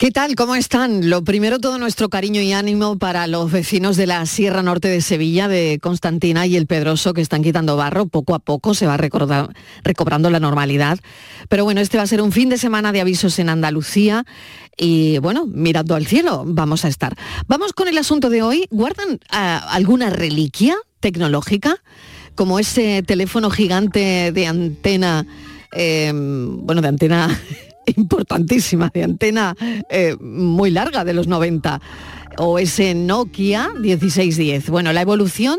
¿Qué tal? ¿Cómo están? Lo primero, todo nuestro cariño y ánimo para los vecinos de la Sierra Norte de Sevilla, de Constantina y el Pedroso, que están quitando barro. Poco a poco se va recobrando la normalidad. Pero bueno, este va a ser un fin de semana de avisos en Andalucía. Y bueno, mirando al cielo, vamos a estar. Vamos con el asunto de hoy. ¿Guardan ah, alguna reliquia tecnológica? Como ese teléfono gigante de antena, eh, bueno, de antena importantísima, de antena eh, muy larga de los 90, o ese Nokia 1610. Bueno, la evolución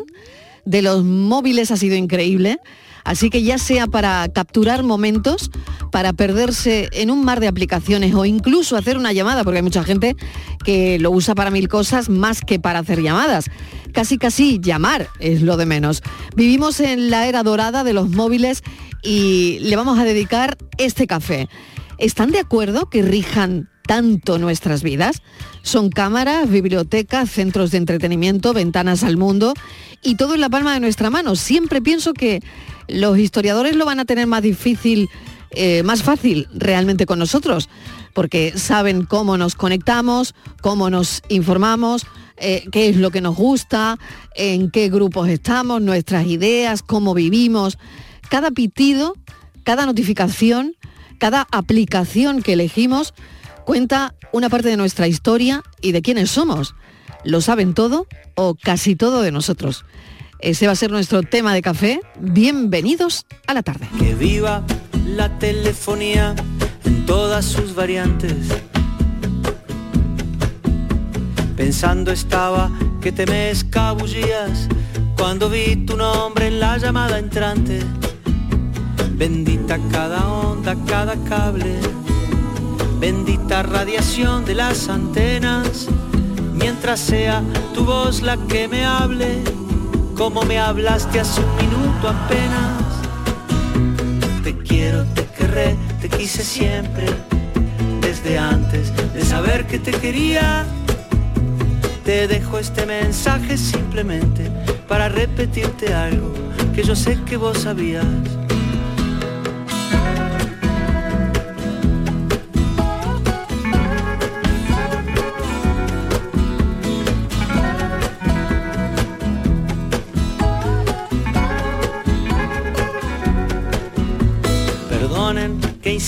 de los móviles ha sido increíble. Así que ya sea para capturar momentos, para perderse en un mar de aplicaciones o incluso hacer una llamada, porque hay mucha gente que lo usa para mil cosas más que para hacer llamadas. Casi casi llamar es lo de menos. Vivimos en la era dorada de los móviles y le vamos a dedicar este café. ¿Están de acuerdo que rijan tanto nuestras vidas? Son cámaras, bibliotecas, centros de entretenimiento, ventanas al mundo y todo en la palma de nuestra mano. Siempre pienso que los historiadores lo van a tener más difícil, eh, más fácil realmente con nosotros, porque saben cómo nos conectamos, cómo nos informamos, eh, qué es lo que nos gusta, en qué grupos estamos, nuestras ideas, cómo vivimos. Cada pitido, cada notificación cada aplicación que elegimos cuenta una parte de nuestra historia y de quiénes somos. Lo saben todo o casi todo de nosotros. Ese va a ser nuestro tema de café. Bienvenidos a la tarde. Que viva la telefonía en todas sus variantes. Pensando estaba que te me escabullías cuando vi tu nombre en la llamada entrante Bendita cada onda, cada cable. Bendita radiación de las antenas. Mientras sea tu voz la que me hable, como me hablaste hace un minuto apenas. Te quiero, te querré, te quise siempre. Desde antes de saber que te quería, te dejo este mensaje simplemente para repetirte algo que yo sé que vos sabías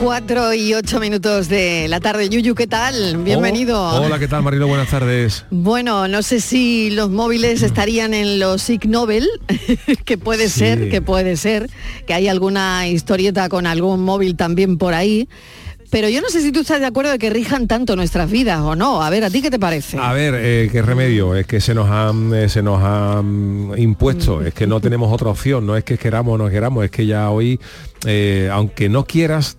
Cuatro y ocho minutos de la tarde. Yuyu, ¿qué tal? Bienvenido. hola, ¿qué tal, Marilo? Buenas tardes. Bueno, no sé si los móviles estarían en los Ig Nobel, que puede ser, que puede ser, que hay alguna historieta con algún móvil también por ahí. Pero yo no sé si tú estás de acuerdo de que rijan tanto nuestras vidas o no. A ver, ¿a ti qué te parece? A ver, eh, qué remedio. Es que se nos han, eh, se nos han impuesto. Es que no tenemos otra opción. No es que queramos o no queramos. Es que ya hoy, eh, aunque no quieras,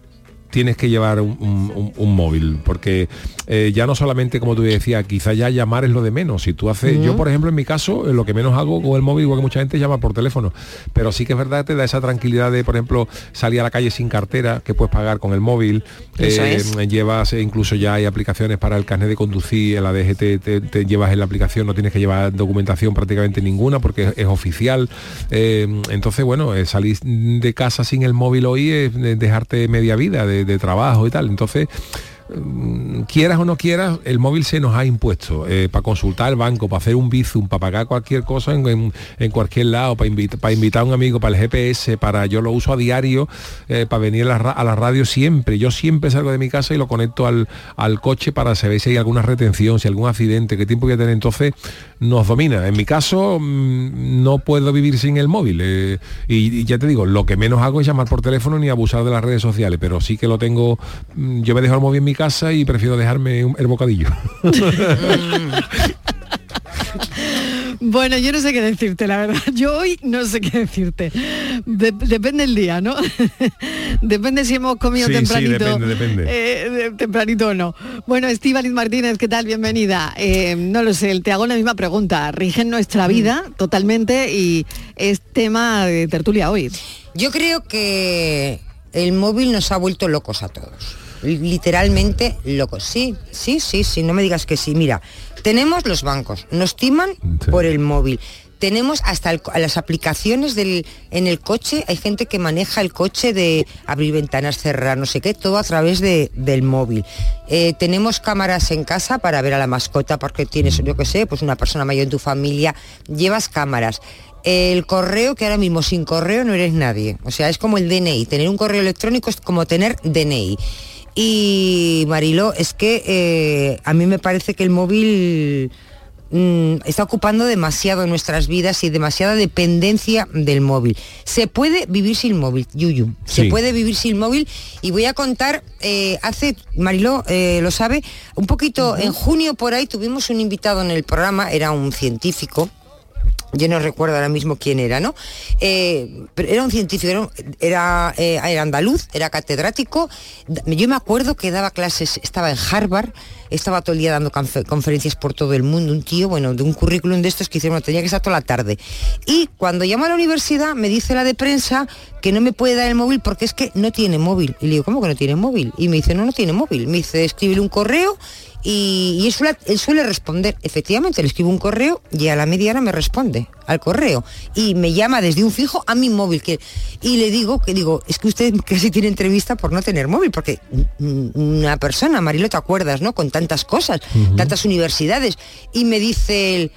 tienes que llevar un, móvil, porque eh, ya no solamente, como tú decías, quizá ya llamar es lo de menos. Si tú haces, yo por ejemplo en mi caso, eh, lo que menos hago con el móvil, igual que mucha gente llama por teléfono, pero sí que es verdad, te da esa tranquilidad de, por ejemplo, salir a la calle sin cartera, que puedes pagar con el móvil, eh, llevas, incluso ya hay aplicaciones para el carnet de conducir, en la DGT te, llevas en la aplicación, no tienes que llevar documentación prácticamente ninguna porque es, oficial. entonces, bueno, salir de casa sin el móvil hoy es dejarte media vida de, de trabajo y tal. Entonces, quieras o no quieras, el móvil se nos ha impuesto eh, para consultar el banco, para hacer un bizum, para pagar cualquier cosa en, cualquier lado, para, para invitar a un amigo, para el GPS, para yo lo uso a diario, eh, para venir a la, radio siempre. Yo siempre salgo de mi casa y lo conecto al, coche para saber si hay alguna retención, si algún accidente, qué tiempo voy a tener. Entonces nos domina. En mi caso mm, no puedo vivir sin el móvil. Eh, y, ya te digo, lo que menos hago es llamar por teléfono ni abusar de las redes sociales, pero sí que lo tengo, mm, yo me dejo el móvil en mi casa y prefiero dejarme el bocadillo. Bueno, yo no sé qué decirte, la verdad. Yo hoy no sé qué decirte. depende el día, ¿no? depende si hemos comido tempranito. Eh, tempranito o no. Bueno, Estíbaliz Martínez, ¿qué tal? Bienvenida. Eh, no lo sé, te hago la misma pregunta. Rigen nuestra mm. vida totalmente y es tema de tertulia hoy. Yo creo que el móvil nos ha vuelto locos a todos. Literalmente locos. Sí, sí, sí, sí, no me digas que sí. Mira, tenemos los bancos, nos timan por el móvil. Tenemos hasta las aplicaciones del, en el coche, hay gente que maneja el coche de abrir ventanas, cerrar, no sé qué, todo a través del móvil. Eh, tenemos cámaras en casa para ver a la mascota porque tienes, yo qué sé, pues una persona mayor en tu familia, llevas cámaras el correo, que ahora mismo sin correo no eres nadie. O sea, es como el DNI. Tener un correo electrónico es como tener DNI. Y Marilo, es que eh, a mí me parece que el móvil mm, está ocupando demasiado nuestras vidas y demasiada dependencia del móvil. Se puede vivir sin móvil, Yuyu. Se puede vivir sin móvil y voy a contar, eh, hace, Mariló eh, lo sabe, un poquito, en junio por ahí tuvimos un invitado en el programa, era un científico, yo no recuerdo ahora mismo quién era, ¿no? Eh, era un científico, era, eh, era, andaluz, era catedrático. Yo me acuerdo que daba clases, estaba en Harvard, estaba todo el día dando conferencias por todo el mundo, un tío, bueno, de un currículum de estos que hicieron, tenía que estar toda la tarde. Y cuando llamo a la universidad, me dice la de prensa que no me puede dar el móvil porque es que no tiene móvil. Y le digo, ¿cómo que no tiene móvil? Y me dice, no, no tiene móvil. Me dice, escribir un correo y, él, suele, responder, efectivamente, le escribo un correo y a la media hora me responde al correo y me llama desde un fijo a mi móvil que, y le digo que digo, es que usted casi tiene entrevista por no tener móvil, porque una persona, Marilo, te acuerdas, ¿no? Con tantas cosas, tantas universidades, y me dice él,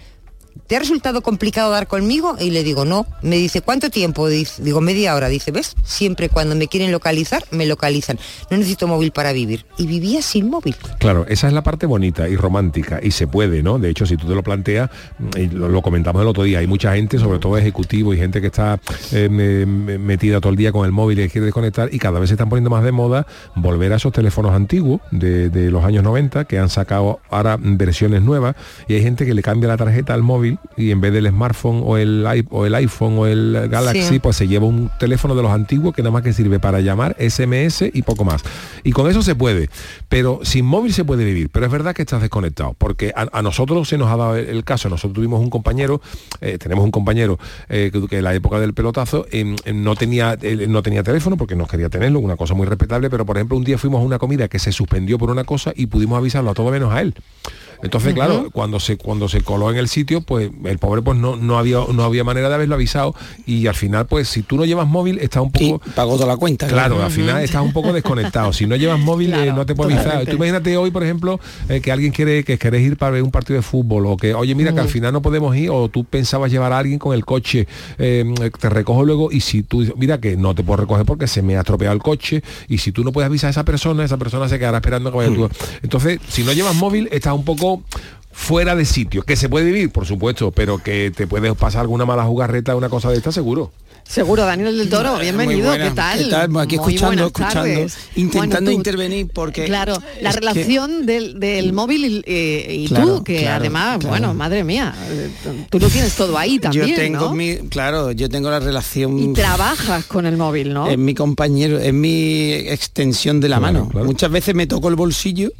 ¿te ha resultado complicado dar conmigo? Y le digo, no. Me dice, ¿cuánto tiempo? digo, media hora. Dice, ¿ves? Siempre cuando me quieren localizar, me localizan. No necesito móvil para vivir. Y vivía sin móvil. Claro, esa es la parte bonita y romántica. Y se puede, ¿no? De hecho, si tú te lo planteas, y lo, comentamos el otro día, hay mucha gente, sobre todo ejecutivo y gente que está eh, metida todo el día con el móvil y quiere desconectar, y cada vez se están poniendo más de moda volver a esos teléfonos antiguos de, de los años 90, que han sacado ahora versiones nuevas, y hay gente que le cambia la tarjeta al móvil y en vez del smartphone o el, o el iPhone o el Galaxy, pues se lleva un teléfono de los antiguos que nada más que sirve para llamar, SMS y poco más. Y con eso se puede, pero sin móvil se puede vivir, pero es verdad que estás desconectado, porque a, nosotros se nos ha dado el, caso, nosotros tuvimos un compañero, eh, tenemos un compañero eh, que, en la época del pelotazo no, tenía, no tenía teléfono porque no quería tenerlo, una cosa muy respetable, pero por ejemplo un día fuimos a una comida que se suspendió por una cosa y pudimos avisarlo a todo menos a él. Entonces, claro, cuando se cuando se coló en el sitio, pues el pobre pues no, no había no había manera de haberlo avisado y al final pues si tú no llevas móvil está un poco pagó toda la cuenta. Claro, al final estás un poco desconectado. Si no llevas móvil eh, no te puedes avisar. Tú imagínate hoy, por ejemplo, eh, que alguien quiere que querés ir para ver un partido de fútbol o que oye, mira que al final no podemos ir o tú pensabas llevar a alguien con el coche, em, te recojo luego y si tú mira que no te puedo recoger porque se me ha estropeado el coche y si tú no puedes avisar a esa persona, esa persona se quedará esperando que vaya tú. Entonces, si no llevas móvil, estás un poco fuera de sitio, que se puede vivir, por supuesto, pero que te puedes pasar alguna mala jugarreta, una cosa de esta, seguro. Seguro, Daniel del Toro, bienvenido, ¿qué tal? Aquí escuchando, escuchando, intentando intervenir porque... Claro, la relación del, móvil y, eh, tú, que además, bueno, madre mía, tú lo tienes todo ahí también, Yo tengo mi, claro, yo tengo la relación... Y trabajas con el móvil, ¿no? Es mi compañero, es mi extensión de la mano. Muchas veces me toco el bolsillo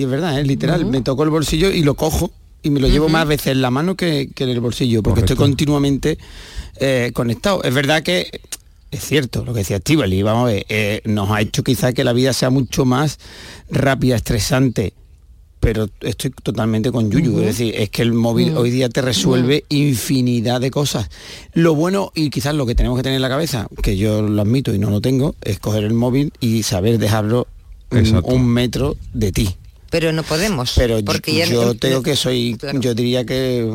y es verdad, es literal, me toco el bolsillo y lo cojo y me lo llevo más veces en la mano que, en el bolsillo, porque estoy continuamente eh, conectado. Es verdad que es cierto lo que decía y vamos a ver, eh, nos ha hecho quizá que la vida sea mucho más rápida, estresante, pero estoy totalmente con Yuyu, es decir, es que el móvil hoy día te resuelve infinidad de cosas. Lo bueno y quizás lo que tenemos que tener en la cabeza, que yo lo admito y no lo tengo, es coger el móvil y saber dejarlo un metro de ti pero no podemos. Pero porque yo, yo tengo que soy, yo diría que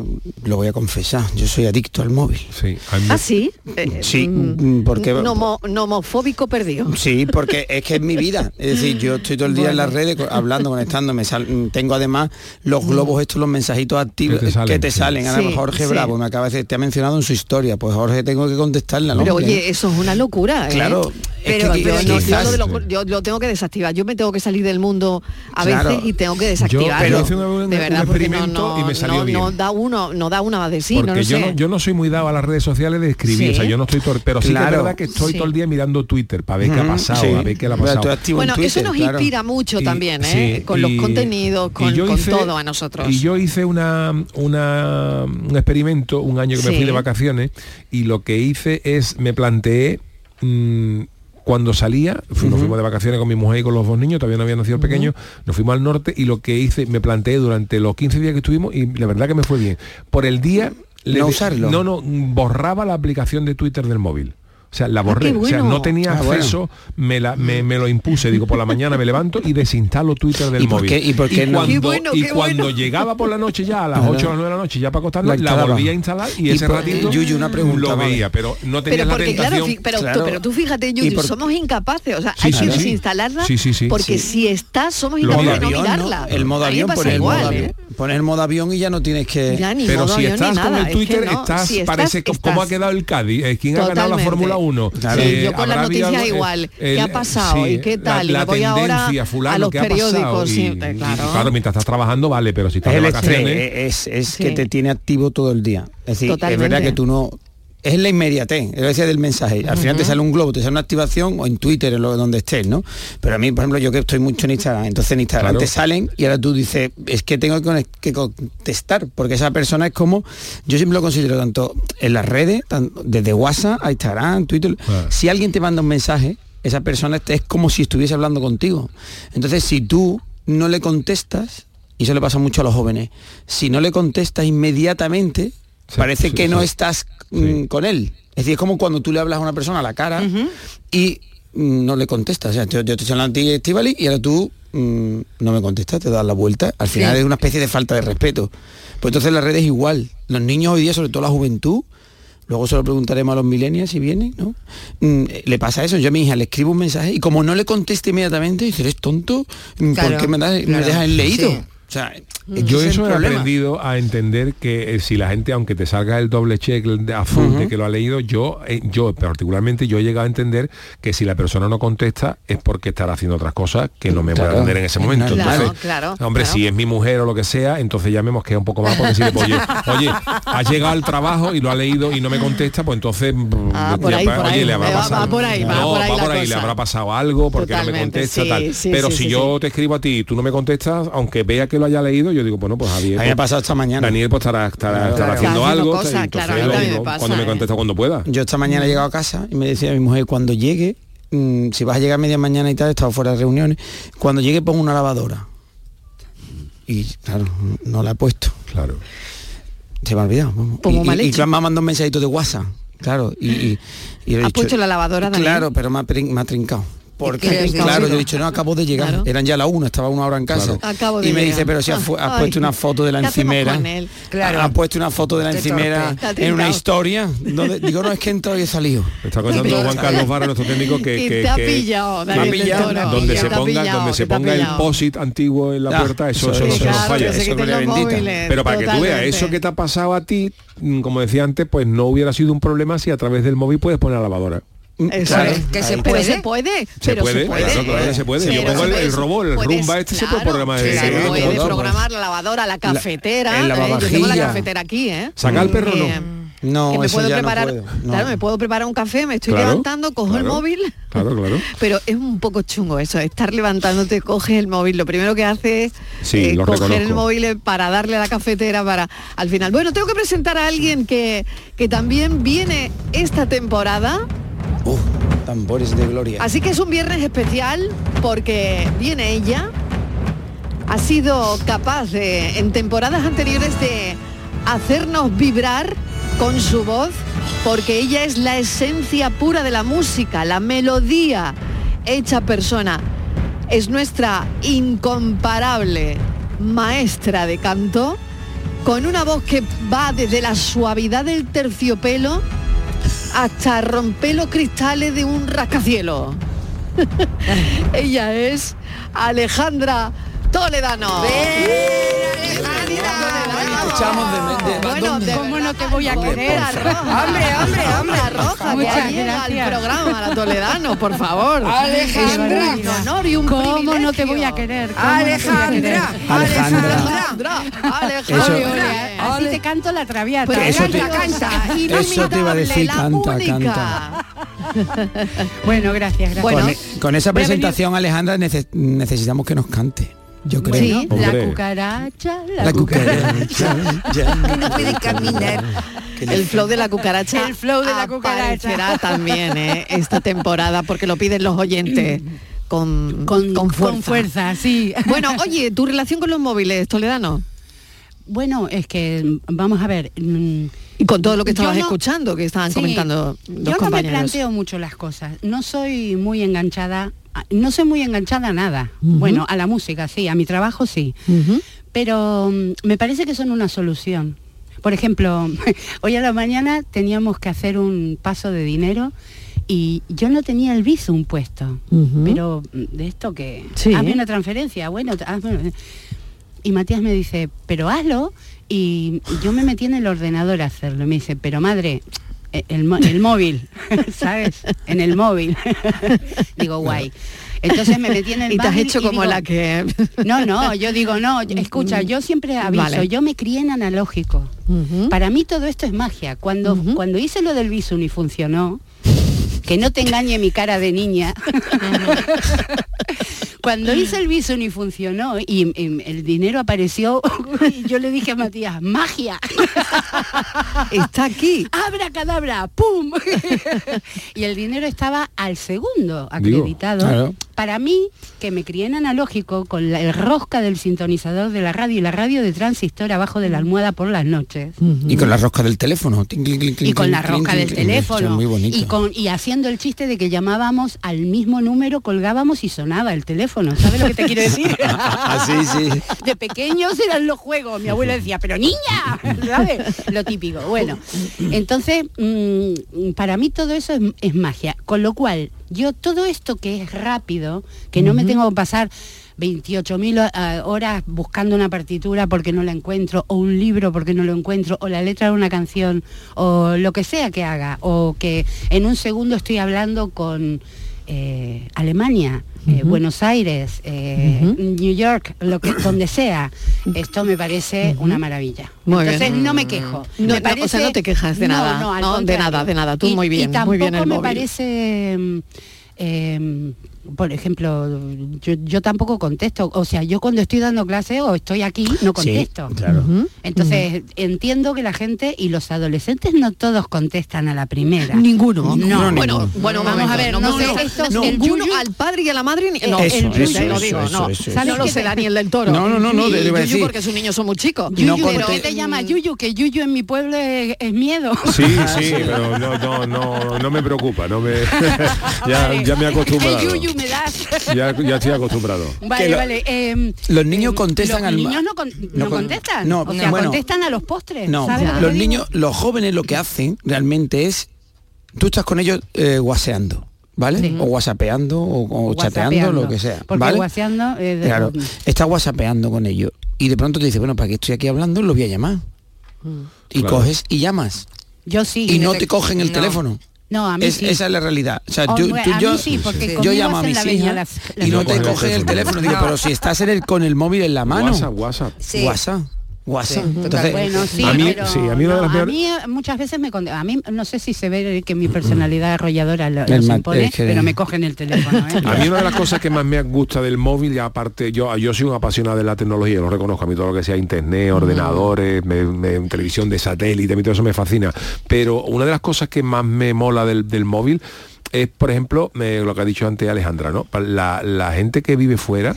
lo voy a confesar, yo soy adicto al móvil. Sí. ¿Ah, sí? Eh, sí, mm, porque... Nomo, nomofóbico perdido. Sí, porque es que es mi vida. Es decir, yo estoy todo el día en las redes hablando, conectándome. tengo además los mm. globos estos, los mensajitos activos que te salen. Que Jorge Bravo me acaba de decir, te ha mencionado en su historia. Pues Jorge tengo que contestarle. Pero oye, eso es una locura. ¿eh? Claro. Pero, yo, lo, tengo que desactivar. Yo me tengo que salir del mundo a veces y tengo que desactivarlo. Yo de verdad, experimento y me salió bien. No da uno, no da una de sí, porque yo, no, yo no soy muy dado a las redes sociales de escribir, o sea, yo no estoy pero sí que es verdad que estoy todo el día mirando Twitter para ver qué ha pasado, a ver qué le ha pasado. Bueno, eso nos inspira mucho también, ¿eh? con los contenidos, con, todo a nosotros. Y yo hice una, una un experimento un año que me fui de vacaciones y lo que hice es me planteé mm, cuando salía, nos fuimos de vacaciones con mi mujer y con los dos niños, todavía no había nacido pequeño, nos fuimos al norte y lo que hice, me planteé durante los 15 días que estuvimos y la verdad que me fue bien. Por el día... no usarlo. No, no, borraba la aplicación de Twitter del móvil. O sea, la ah, borré. O sea, no tenía ah, acceso, me, la, me, lo impuse. Digo, por la mañana me levanto y desinstalo Twitter del móvil. ¿Y, por qué cuando, y cuando llegaba por la noche ya, a las 8 o las 9 de la noche, ya para acostarme, la, volvía a instalar y, ese ratito una pregunta, lo veía, pero no tenía pero la tentación. pero, Tú, pero tú fíjate, Yuyu, somos incapaces. O sea, hay que desinstalarla porque si está, somos incapaces de no mirarla. El modo avión, por el modo avión. Pones el modo avión y ya no tienes que... Pero si estás con el Twitter, estás, parece como ha quedado el Cádiz. Eh, ¿Quién ha ganado la Fórmula 1? yo con la noticia igual. ¿Qué ha pasado? ¿Y qué tal? La, y voy ahora a los periódicos. claro. mientras estás trabajando vale, pero si estás es de vacaciones... es, es que te tiene activo todo el día. Es decir, es verdad que tú no es la inmediatez, es decía del mensaje. Al final te sale un globo, te sale una activación o en Twitter, en lo, donde estés, ¿no? Pero a mí, por ejemplo, yo que estoy mucho en Instagram, entonces en Instagram te salen y ahora tú dices, es que tengo que contestar, porque esa persona es como, yo siempre lo considero tanto en las redes, desde WhatsApp a Instagram, Twitter, si alguien te manda un mensaje, esa persona es como si estuviese hablando contigo. Entonces, si tú no le contestas, y eso le pasa mucho a los jóvenes, si no le contestas inmediatamente, parece que no estás mm, con él. Es decir, es como cuando tú le hablas a una persona a la cara y mm, no le contestas. O sea, yo, te estoy hablando a ti, Estivali, y ahora tú mm, no me contestas, te das la vuelta. Al final es una especie de falta de respeto. Pues entonces las redes igual. Los niños hoy día, sobre todo la juventud, luego se lo preguntaremos a los millennials si vienen, ¿no? le pasa eso, yo a mi hija le escribo un mensaje y como no le conteste inmediatamente, dice, eres tonto, ¿por qué me, das, me dejas en leído? O sea, yo eso he aprendido a entender que eh, si la gente, aunque te salga el doble check de azul de que lo ha leído, yo, eh, yo particularmente, yo he llegado a entender que si la persona no contesta es porque estará haciendo otras cosas que no me voy a atender en ese momento. hombre, si es mi mujer o lo que sea, entonces ya me mosquea un poco más porque si le oye, oye, ha llegado al trabajo y lo ha leído y no me contesta, pues entonces ah, por ahí, oye, le habrá pasado. por ahí, no, va por ahí, le habrá pasado algo porque no me contesta tal. Pero si yo te escribo a ti y tú no me contestas, aunque vea que lo haya leído, yo digo, bueno, pues Javier. A mí me ha pasado esta mañana. Daniel pues estará, estará, haciendo algo. cuando me ¿eh? contesta cuando pueda. Yo esta mañana he llegado a casa y me decía mi mujer, cuando llegue, mm, si vas a llegar media mañana y tal, he estado fuera de reuniones, cuando llegue pongo una lavadora. Y claro, no la he puesto. Claro. Se me ha olvidado. Y, y, y, me ha mandado un mensajito de WhatsApp. Claro, y, y, ¿Ha puesto la lavadora, Daniel? Claro, pero me ha, me ha trincado. Porque, claro, yo he dicho, no, acabo de llegar. Eran ya la una, estaba una hora en casa. y me dice, pero si has, puesto una foto de la encimera. Claro. Has puesto una foto de la encimera en una historia. Donde, digo, no, es que entrado y he salido. está contando Juan Carlos Barra, nuestro técnico, que, que, te ha pillado, donde se ponga, donde se ponga el POSIT antiguo en la puerta, eso, eso, no falla. Pero para que tú veas, eso que te ha pasado a ti, mm, como decía antes, pues no hubiera sido un problema si a través del móvil puedes poner la lavadora. Claro, que se puede, se puede, se puede, se puede, se puede. Yo pongo el, el robot, el rumba este se puede programar. Se puede programar la lavadora, la cafetera. La, ¿eh? Yo tengo la cafetera aquí, ¿eh? Saca el perro, no. No, que me puedo preparar, claro, me puedo preparar un café, me estoy levantando, cojo el móvil. Claro, claro. Pero es un poco chungo eso, estar levantándote, coges el móvil, lo primero que hace es eh, coger el móvil para darle a la cafetera para al final. Bueno, tengo que presentar a alguien que, que también viene esta temporada tambores de gloria. Así que es un viernes especial porque viene ella. Ha sido capaz de, en temporadas anteriores, de hacernos vibrar con su voz, porque ella es la esencia pura de la música, la melodía hecha persona. es nuestra incomparable maestra de canto, con una voz que va desde la suavidad del terciopelo hasta romper los cristales de un rascacielos. Ella es Alejandra Toledano. Escuchamos de, de, Bueno, de ¿Cómo no te voy a querer? Hombre, hombre, hombre. Roja, que Muchas ha llegado al gracias. programa, la Toledano, por favor. Alejandra. Un honor y un ¿Cómo no te privilegio. voy a querer? ¿Cómo no te voy a querer? Alejandra. Alejandra. Alejandra, Así te canto la traviata. Pues Eso te- canta, canta, eso te iba a decir, canta, única. Bueno, gracias, gracias. Bueno, con, e- con esa presentación, Alejandra, nece- necesitamos que nos cante. Yo creo. Sí. la cucaracha, la, La cucaracha. cucaracha. No puede caminar. El flow de la cucaracha. El flow de la cucaracha. también ¿eh? esta temporada porque lo piden los oyentes con, Con, con fuerza. con fuerza, sí. Bueno, oye, tu relación con los móviles, Toledano, Bueno, es que, vamos a ver... mm, y con todo lo que Yo estabas no- escuchando, que estaban Sí, comentando los Yo no me compañeros. planteo mucho las cosas. No soy muy enganchada, no soy muy enganchada a nada. Bueno, a la música sí, a mi trabajo sí. Pero mm, me parece que son una solución. Por ejemplo, hoy a la mañana teníamos que hacer un paso de dinero y yo no tenía el Bizum puesto. Pero mm, de esto que... Sí. Hazme una transferencia, bueno, hazme- Y Matías me dice, pero hazlo. Y yo me metí en el ordenador a hacerlo. Y me dice, pero madre, el, mo- el móvil, ¿sabes? En el móvil. digo, guay. Entonces me metí en el Y te has hecho como digo, la que... no, no, yo digo, no, yo- escucha, yo siempre aviso, Vale. yo me crié en analógico. Para mí todo esto es magia. Cuando, cuando hice lo del Bizum y funcionó, que no te engañe mi cara de niña. Cuando hice el Bizum y funcionó y, y el dinero apareció, y yo le dije a Matías, magia, Está aquí. abra cadabra, pum. y el dinero estaba al segundo Digo, acreditado. claro. Para mí, que me crié en analógico con la- el rosca del sintonizador de la radio y la radio de transistor abajo de la almohada por las noches. Y con la rosca del teléfono. Y con la rosca del teléfono Muy bonito. y con y haciendo el chiste de que llamábamos al mismo número colgábamos y sonaba el teléfono ¿sabes lo que te quiero decir? Ah, sí, sí. de pequeños eran los juegos mi abuela decía pero niña ¿sabes? lo típico bueno entonces mm, para mí todo eso es, es magia con lo cual yo todo esto que es rápido que no me tengo que pasar 28.000 ah, horas buscando una partitura porque no la encuentro, o un libro porque no lo encuentro, o la letra de una canción, o lo que sea que haga, o que en un segundo estoy hablando con eh, Alemania, eh, Buenos Aires, eh, New York, lo que, donde sea. Esto me parece una maravilla. Muy Entonces bien. no me quejo. No, Me no, o sea, no te quejas de nada, no, de nada, de nada. Tú Y- muy bien, y muy bien el me móvil. parece... mm, eh, por ejemplo, yo, yo tampoco contesto. O sea, yo cuando estoy dando clase o estoy aquí, no contesto. Sí, claro. Ujú. Entonces, entiendo que la gente y los adolescentes no todos contestan a la primera. Ninguno. No, bueno, ninguno. bueno, Vamos a ver, no, no sé, esto- no, el ninguno yuyu- al padre y a la madre ni, no, Eso, eso, eso, te lo eso, digo, eso, no. eso, eso. no lo sé Daniel del Toro. No, no, no, no, Ni Yuyu decir. porque sus niños son muy chicos. No Yuyu, ¿por conte- qué te llama Yuyu? Que Yuyu en mi pueblo es, es miedo. Sí, sí, pero no, no, no, no me preocupa, no me ya, ya me he acostumbrado. ¿Qué Yuyu me das? Ya, ya estoy acostumbrado. Vale, lo- vale. em, los niños em, contestan los al- niños no, con- no no con- contestan. no, o sea, bueno. contestan a los postres. No, ¿sabes lo que los digo? niños, los jóvenes lo que hacen realmente es, tú estás con ellos eh, guaseando, ¿vale? Sí. O whatsappeando o, o chateando, lo que sea. Porque ¿vale? whatsappeando es de- Claro, estás whatsappeando con ellos y de pronto te dice, bueno, para que estoy aquí hablando, lo voy a llamar. Y Claro. coges y llamas. Yo sí. Y no te- te cogen el no. teléfono. No, a mí Es- sí. Esa es la realidad. O sea, Oh, yo, bueno, tú- a yo, mí sí, porque yo llamo a mis la hijas las- y las no No te cogen el teléfono. Digo, pero si estás en el, con el móvil en la mano. WhatsApp, WhatsApp. Sí. WhatsApp. WhatsApp. Sí, Entonces, Bueno, sí, A mí- pero sí, a mí una de las no, a peores- mí, muchas veces me a mí no sé si se ve que mi personalidad arrolladora lo, ma- impone, es que- pero me cogen el teléfono. ¿eh? A mí una de las cosas que más me gusta del móvil, y aparte, yo, yo soy un apasionado de la tecnología, lo reconozco, a mí todo lo que sea internet, ordenadores, me- me- televisión de satélite, a mí todo eso me fascina. Pero una de las cosas que más me mola del, del móvil es, por ejemplo, lo que ha dicho antes Alejandra, ¿no? La, la gente que vive fuera,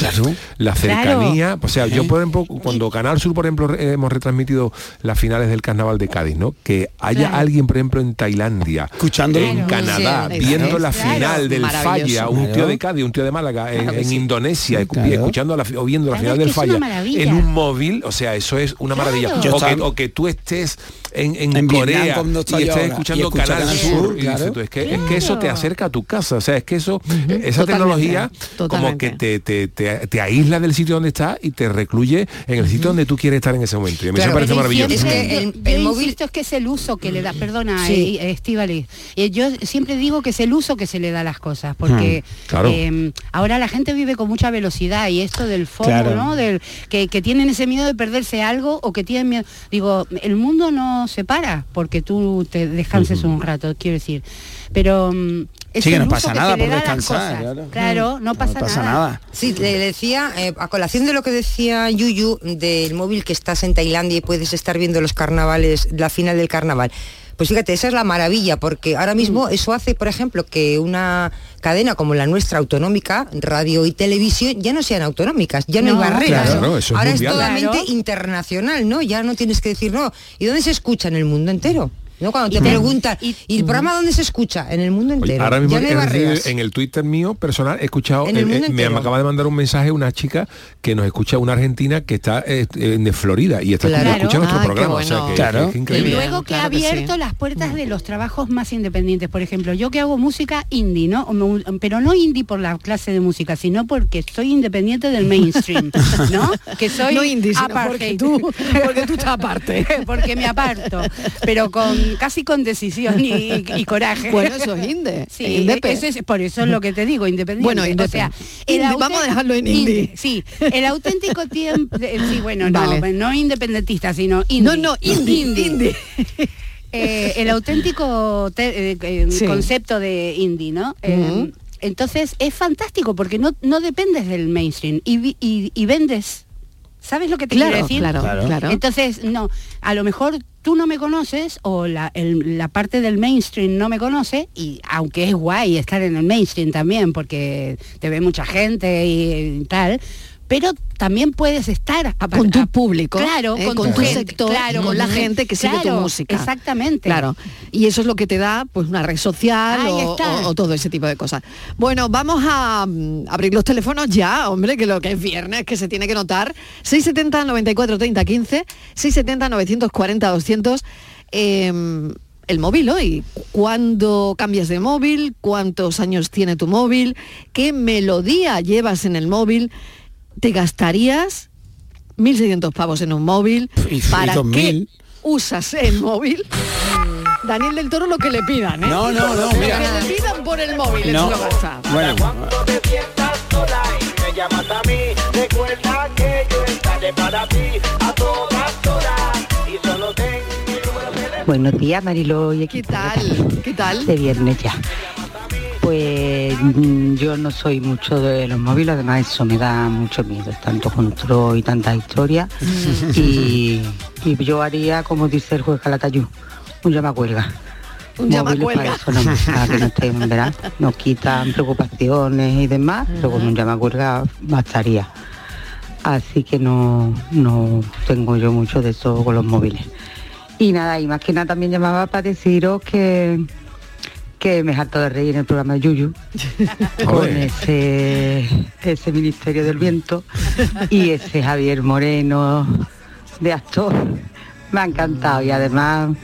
la cercanía, o sea, yo por ejemplo, cuando Canal Sur, por ejemplo, hemos retransmitido las finales del carnaval de Cádiz, ¿no? Que haya alguien, por ejemplo, en Tailandia, escuchando en Canadá, viendo la final del Falla, un tío de Cádiz, un tío de Málaga, en, Indonesia, escuchando la, o viendo la final del Falla, en un móvil, o sea, eso es una maravilla. O que, tú estés en, Corea y estés escuchando Canal, Sur, es, que, es que eso te acerca a tu casa, o sea, es que eso, esa tecnología como que te, te, te, aísla del sitio donde estás y te recluye en el sitio donde tú quieres estar en ese momento. Y a mí me parece maravilloso. Es que el, móvil... es que es el uso que le da, perdona, sí. Eh, eh, yo siempre digo que es el uso que se le da a las cosas, porque hmm, em, ahora la gente vive con mucha velocidad y esto del fondo, ¿no? Del, que, que tienen ese miedo de perderse algo o que tienen miedo. Digo, el mundo no se para porque tú te descanses un rato, quiero decir. Pero mm, sí, que no pasa nada por descansar. Claro. no pasa, nada. Sí, le decía, eh, a colación de lo que decía Yuyu, del móvil que estás en Tailandia y puedes estar viendo los carnavales, la final del carnaval. Pues fíjate, esa es la maravilla, porque ahora mismo mm. eso hace, por ejemplo, que una cadena como la nuestra autonómica, radio y televisión, ya no sean autonómicas, ya no, hay barreras. ahora es totalmente internacional, ¿no? Ya no tienes que decir, no, ¿y dónde se escucha en el mundo entero? ¿No? Cuando te preguntan, ¿y, el programa dónde se escucha? En el mundo entero. ahora mismo en el Twitter mío personal he escuchado, eh, eh, me acaba de mandar un mensaje una chica que nos escucha, una argentina que está eh, de Florida y está escuchando nuestro programa. claro. Y luego que ha abierto las puertas de los trabajos más independientes. Por ejemplo, yo que hago música indie, ¿no? Pero no indie por la clase de música, sino porque soy independiente del mainstream, ¿no? Que soy no indie, porque tú, porque tú estás aparte. porque me aparto. Pero con casi con decisión y, coraje. Bueno, eso es inde. Sí, por eso es lo que te digo, independiente. Bueno, o sea, vamos a dejarlo en indie. Sí, el auténtico tiempo, sí, bueno, no, no independentista, sino indie. No, no, indie. Eh, el auténtico eh, eh, concepto de indie, ¿no? entonces es fantástico porque no, no dependes del mainstream y, y vendes ¿Sabes lo que te quiero decir? Claro, claro. Entonces, no, a lo mejor tú no me conoces o la, parte del mainstream no me conoce y aunque es guay estar en el mainstream también porque te ve mucha gente y tal, pero también puedes estar con tu público, claro, ¿eh? con, tu sector, claro, con la gente que sigue tu música. Exactamente. Claro. Y eso es lo que te da pues una red social o, todo ese tipo de cosas. Bueno, vamos a mm, abrir los teléfonos ya, hombre, que lo que es viernes, que se tiene que notar. 670 94 30 15, 670 940 200 el móvil hoy. ¿Cuándo cambias de móvil? ¿Cuántos años tiene tu móvil? ¿Qué melodía llevas en el móvil? Te gastarías 1.600 pavos en un móvil. ¿Para qué usas el móvil? Daniel del Toro lo que le pidan, ¿eh? No, no, no, mira. Lo que le pidan por el móvil, no. eso lo gasta. Bueno. Cuando te sientas sola y me llamas a mí, recuerda que yo estaré para ti a todas horas y solo tengo... Buenos días, Marilo. ¿Qué tal? ¿Qué tal? De viernes ya. Pues mm, yo no soy mucho de los móviles, además eso me da mucho miedo, tanto control y tanta historia. y, yo haría, como dice el juez Calatayú, un llama cuelga. Un llama cuelga. Para que no estén, ¿verdad? Nos quitan preocupaciones y demás, pero con un llama cuelga bastaría. Así que no, no tengo yo mucho de eso con los móviles. Y nada, y más que nada también llamaba para deciros que que me harto de reír en el programa de Yuyu con ese, ese Ministerio del Viento y ese Javier Moreno de actor. Me ha encantado y además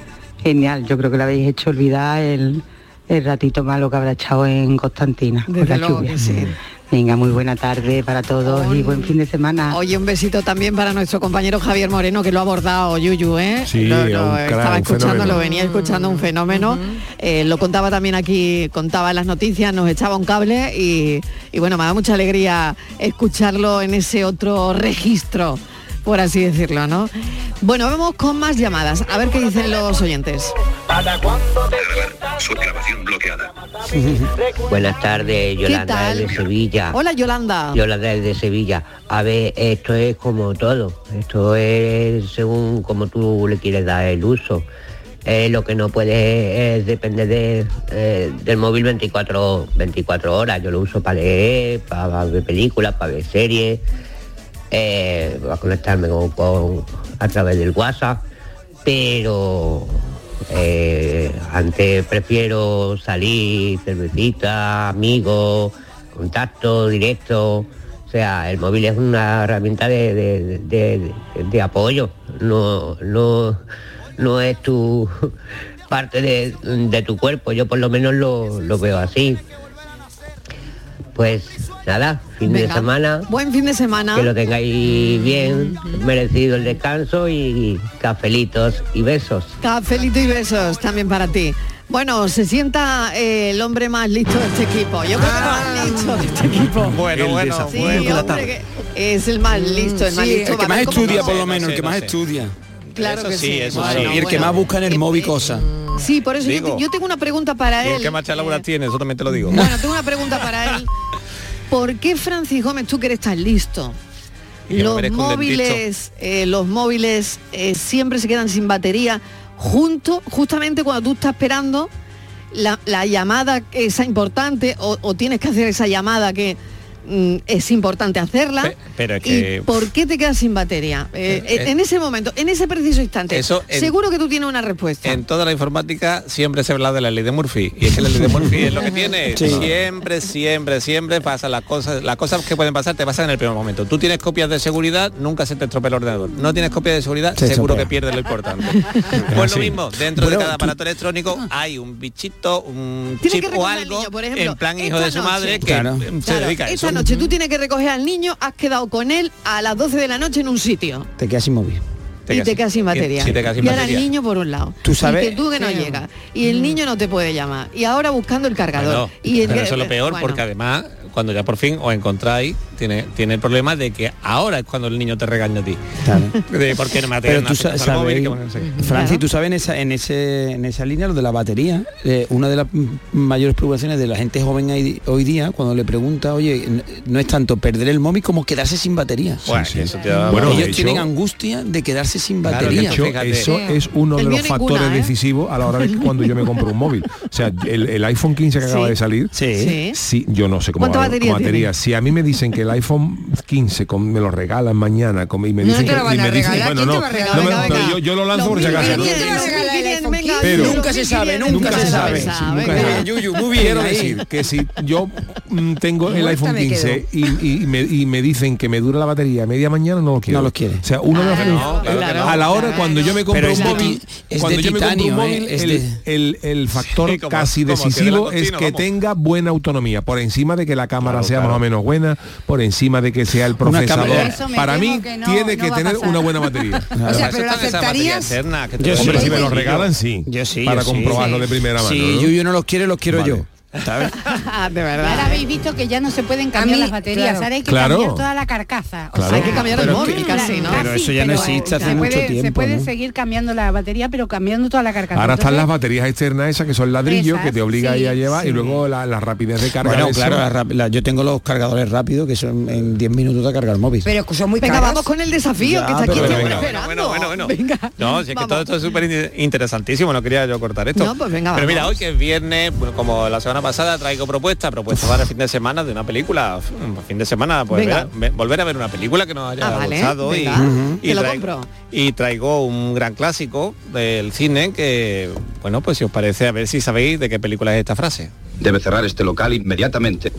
genial. Yo creo que le habéis hecho olvidar el, ratito malo que habrá echado en Constantina. Desde luego que sí. Venga, muy buena tarde para todos y buen fin de semana. Oye, un besito también para nuestro compañero Javier Moreno, que lo ha abordado Yuyu, ¿eh? Sí, estaba escuchando, lo venía escuchando un fenómeno. Eh, lo contaba también aquí, contaba en las noticias, nos echaba un cable y, y bueno, me da mucha alegría escucharlo en ese otro registro por así decirlo, ¿no? Bueno, vamos con más llamadas, a ver qué dicen los oyentes. Buenas tardes, Yolanda de Sevilla. Hola, Yolanda. Yolanda de Sevilla. A ver, esto es como todo. Esto es según como tú le quieres dar el uso. Eh, lo que no puede es depender de, eh, del móvil 24, 24 horas. Yo lo uso para leer, para ver películas, para ver series, eh, para conectarme con, a través del WhatsApp. Pero eh, antes prefiero salir, cervecita, amigos, contacto directo. O sea, el móvil es una herramienta de, de- de- apoyo, no, no, no es tu parte de, de tu cuerpo, yo por lo menos lo, lo veo así. Pues nada, fin de semana, Buen fin de semana. que lo tengáis bien, merecido el descanso y cafelitos y besos. Cafelito y besos también para ti. Bueno, se sienta eh, el hombre más listo de este equipo. Yo creo que el más listo de este equipo. Bueno, bueno, Sí, bueno. hombre, que es el más listo, el más Sí, listo. el que más estudia no. por lo menos, el sé, que no más sé. Claro estudia. Eso que sí, sí. eso Bueno, sí. y el que más busca en el móvil cosas. Sí, por eso yo, Digo. te- yo tengo una pregunta para Y él. que más laura Eh, tiene, eso también te lo digo. Bueno, tengo una pregunta para él. ¿Por qué Francis Gómez, tú que eres tan listo? Me Los móviles, eh, los móviles eh, siempre se quedan sin batería junto, justamente cuando tú estás esperando la, la llamada esa importante o, o tienes que hacer esa llamada que es importante hacerla. Pe- pero es ¿Y que- por qué te quedas sin batería? Eh, Eh, en ese momento, en ese preciso instante. Eso en- seguro que tú tienes una respuesta. En toda la informática siempre se habla de la ley de Murphy y es que la ley de Murphy es lo que tiene. Sí. Siempre, siempre, siempre pasa las cosas, las cosas que pueden pasar te pasan en el primer momento. Tú tienes copias de seguridad, nunca se te estropea el ordenador. No tienes copias de seguridad, Se seguro que pierdes lo importante. pues Sí. lo mismo, dentro de cada tú- aparato electrónico hay un bichito, un chip o algo niño, por ejemplo, en plan hijo de su madre que Claro. se Claro, dedica a eso. Noche tú tienes que recoger al niño, has quedado con él a las 12 de la noche en un sitio. Te quedas sin móvil. y te quedas sin batería. Sí, te quedas sin y ahora batería. el niño por un lado. Tú sabes- Y que tú que no Sí. llegas. Y el niño no te puede llamar. Y ahora buscando el cargador. Bueno, y el- pero eso es lo peor bueno. porque además cuando ya por fin os encontráis tiene, tiene el problema de que ahora es cuando el niño te regaña a ti. Claro. De por qué no me Pero tú sa- móvil, sabes, que bueno, no sé qué. Francis, tú sabes en esa, en, ese, en esa línea lo de la batería, eh, una de las mayores preocupaciones de la gente joven hoy, hoy día, cuando le pregunta, oye, no es tanto perder el móvil como quedarse sin batería. Bueno, sí. eso te da- Bueno, de Ellos hecho- tienen angustia de quedarse sin Claro, batería. De hecho, Fíjate. eso es uno El de los ninguna, factores ¿eh? decisivos a la hora de que cuando yo me compro un móvil. O sea, el, el iPhone 15 que acaba de salir, Sí. Sí. Sí, yo no sé cómo ¿Cuánta va- batería? Si a mí me dicen que el iPhone 15 con- me lo regalan mañana con- y me No dicen te que lo van y a me dicen, bueno, ¿quién te no, no me- venga. yo, yo lo lanzo por si acaso. Mil ¿no? ¿Quién te va a regalar el iPhone venga, 15? Pero- Nunca se sabe, nunca Nunca se sabe. Bien, Yuyu, muy bien Quiero decir que si yo mm, tengo el iPhone me 15 y, y me, y me dicen que me dura la batería media mañana, no lo quiero. No lo quiere. O sea, uno de los- no, claro no. a la hora cuando yo me compro un móvil, cuando yo me compro un ¿eh? móvil, Es el, factor Sí, como- casi decisivo es que vamos. tenga buena autonomía, por encima de que la cámara Claro, sea más o menos buena, por encima de que sea el procesador. Para mí que no- tiene que tener una buena batería. O sea, pero lo aceptarías. lo. Hombre, si me los regalan, sí. Yo sí, Para yo comprobarlo Sí. de primera mano. Si ¿no? Yuyu no los quiere, los quiero Vale. yo. ¿Sabes? de Ahora verdad. habéis visto que ya no se pueden cambiar mí, las baterías, claro. ahora hay que Claro. cambiar toda la carcasa. O Claro. Hay que cambiar el Pero móvil que- casi, ¿no? Pero eso ya no existe hace mucho puede, Se tiempo, puede ¿no? seguir cambiando la batería, pero cambiando toda la carcasa. Ahora están las baterías externas esas que son ladrillos Esas, que te obliga ahí a sí, llevar y sí. luego la, la rapidez de carga. Bueno, de eso. claro, la rap- la- yo tengo los cargadores rápidos que son en 10 minutos de cargar el móvil. Pero que son muy Venga, vamos con el desafío Ya, que está aquí pero Bueno, bueno, bueno. Venga, No, si es que todo esto es súper in- interesantísimo, no quería yo cortar esto. No, pues venga, Pero mira, hoy que es viernes, bueno, como la semana pasada traigo propuestas, propuestas para el fin de semana de una película. Un fin de semana, pues ver- volver a ver una película que nos haya Ah, vale, gustado y, traigo- y traigo un gran clásico del cine que, bueno, pues si os parece, a ver si sabéis de qué película es esta frase. Debe cerrar este local inmediatamente.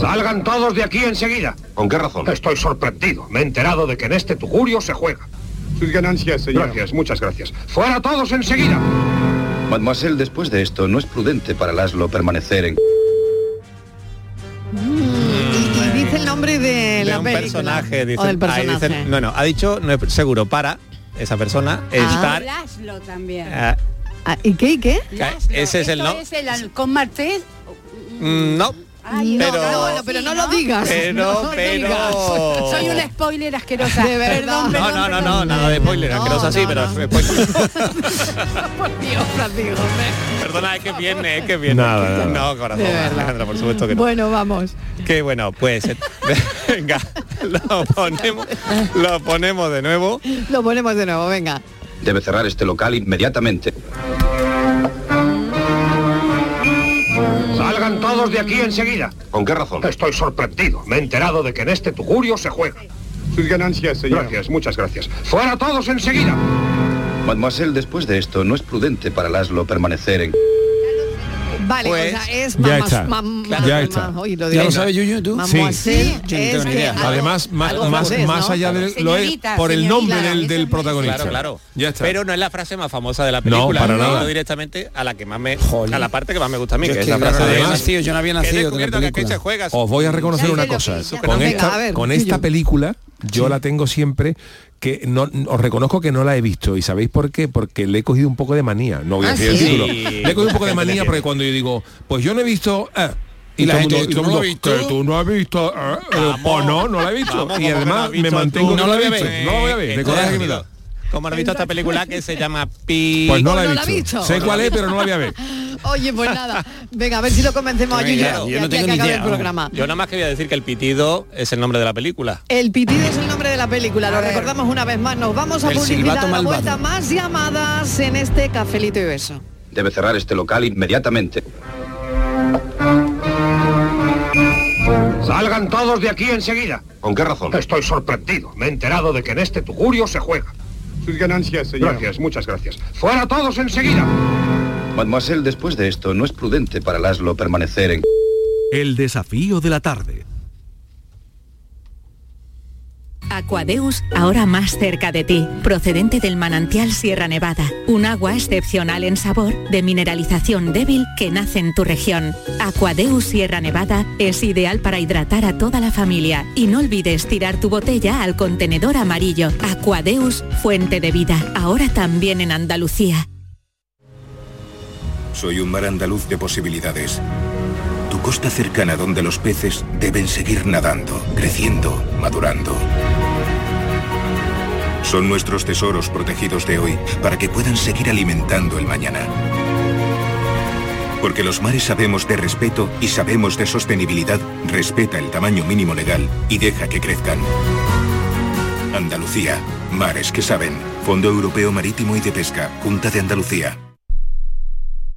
Salgan todos de aquí enseguida. ¿Con qué razón? Estoy sorprendido. Me he enterado de que en este tugurio se juega. Sus ganancias, Gracias, muchas gracias. ¡Fuera todos enseguida! Mademoiselle, después de esto, no es prudente para Laszlo permanecer en... Y, y dice el nombre de, de la un película. personaje, dice, o del ahí personaje. dice- no, no, ha dicho, no es seguro para esa persona Ah. estar... Laszlo también. ah, Ah, ¿Y qué y qué? ese es el no. es el halcón martés. Mm, no, Ay, pero, no, no, pero no lo digas. Pero, No lo pero- digas. Soy una spoiler asquerosa. De verdad. Perdón, No, perdón, no, no, perdón. no, nada de spoiler, asqueroso así, pero spoiler. Por Dios, Francisco, hombre. Perdona, es que viene, es que viene. Nada. No, corazón. Alejandra, por supuesto que no. Bueno, vamos. Qué bueno, pues eh, venga, lo ponemos, lo ponemos de nuevo. Lo ponemos de nuevo, venga. Debe cerrar este local inmediatamente. Salgan todos de aquí enseguida. ¿Con qué razón? Estoy sorprendido. Me he enterado de que en este tugurio se juega. Sus ganancias, señor. Gracias, muchas gracias. ¡Fuera todos enseguida! Mademoiselle, después de esto, no es prudente para Laszlo permanecer en... Vale, Pues, o sea, es ya mamás- está, mam- ya mam- está. mam- oye, lo ¿Ya lo sabes, Yuyu, tú? Sí. Yo no tengo ni idea. Además, más, más, francés, más ¿no? allá de lo es por el nombre del, no protagonista. Claro, claro. Ya está. Pero no es la frase más famosa de la película. para He nada. ido directamente a la que más me, a la parte que más me gusta a mí, Yo que es la frase no de había "He nacido, yo no había nacido de la película". Os voy a reconocer Ya una cosa. Con esta, con película yo la tengo siempre que no os reconozco que no la he visto. Y sabéis por qué porque le he cogido un poco de manía. No voy a Ah, decir ¿sí? el título. Sí. le he cogido un poco de manía porque cuando yo digo pues yo no he visto eh, y, Y la gente, mundo, ¿tú no lo visto? "Que tú no has visto eh", eh, pues no no la he visto. Vamos, y ¿cómo que no además me mantengo que no la he voy a visto. ver. no la voy a ver de coraje que me da Como no he visto esta película que se llama Pi... pues no la Pues he no la ha visto sé cuál es pero no la voy a ver Oye, pues nada. Venga, a ver si lo convencemos a Yuyu. yo no tengo que ni idea, el programa. Yo nada más quería decir que el pitido es el nombre de la película. El pitido es el nombre de la película, lo recordamos una vez más. Nos vamos a El publicidad silbato a la vuelta. Más llamadas en este cafelito y beso. Debe cerrar este local inmediatamente. Salgan todos de aquí enseguida. ¿Con qué razón? Estoy sorprendido. Me he enterado de que en este tugurio se juega. Sus ganancias, señor. Gracias, muchas gracias. ¡Fuera todos enseguida! Mademoiselle, después de esto, no es prudente para Laszlo permanecer en... El desafío de la tarde. Aquadeus, ahora más cerca de ti, procedente del manantial Sierra Nevada, un agua excepcional en sabor, de mineralización débil que nace en tu región. Aquadeus Sierra Nevada es ideal para hidratar a toda la familia y no olvides tirar tu botella al contenedor amarillo. Aquadeus, fuente de vida, ahora también en Andalucía. Soy un mar andaluz de posibilidades. Tu costa cercana donde los peces deben seguir nadando, creciendo, madurando. Son nuestros tesoros protegidos de hoy para que puedan seguir alimentando el mañana. Porque los mares sabemos de respeto y sabemos de sostenibilidad, respeta el tamaño mínimo legal y deja que crezcan. Andalucía, mares que saben. Fondo Europeo Marítimo y de Pesca, Junta de Andalucía.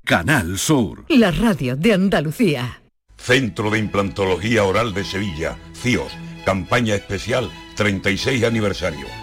Canal Sur. La radio de Andalucía. Centro de Implantología Oral de Sevilla, CIOS, campaña especial 36 aniversario.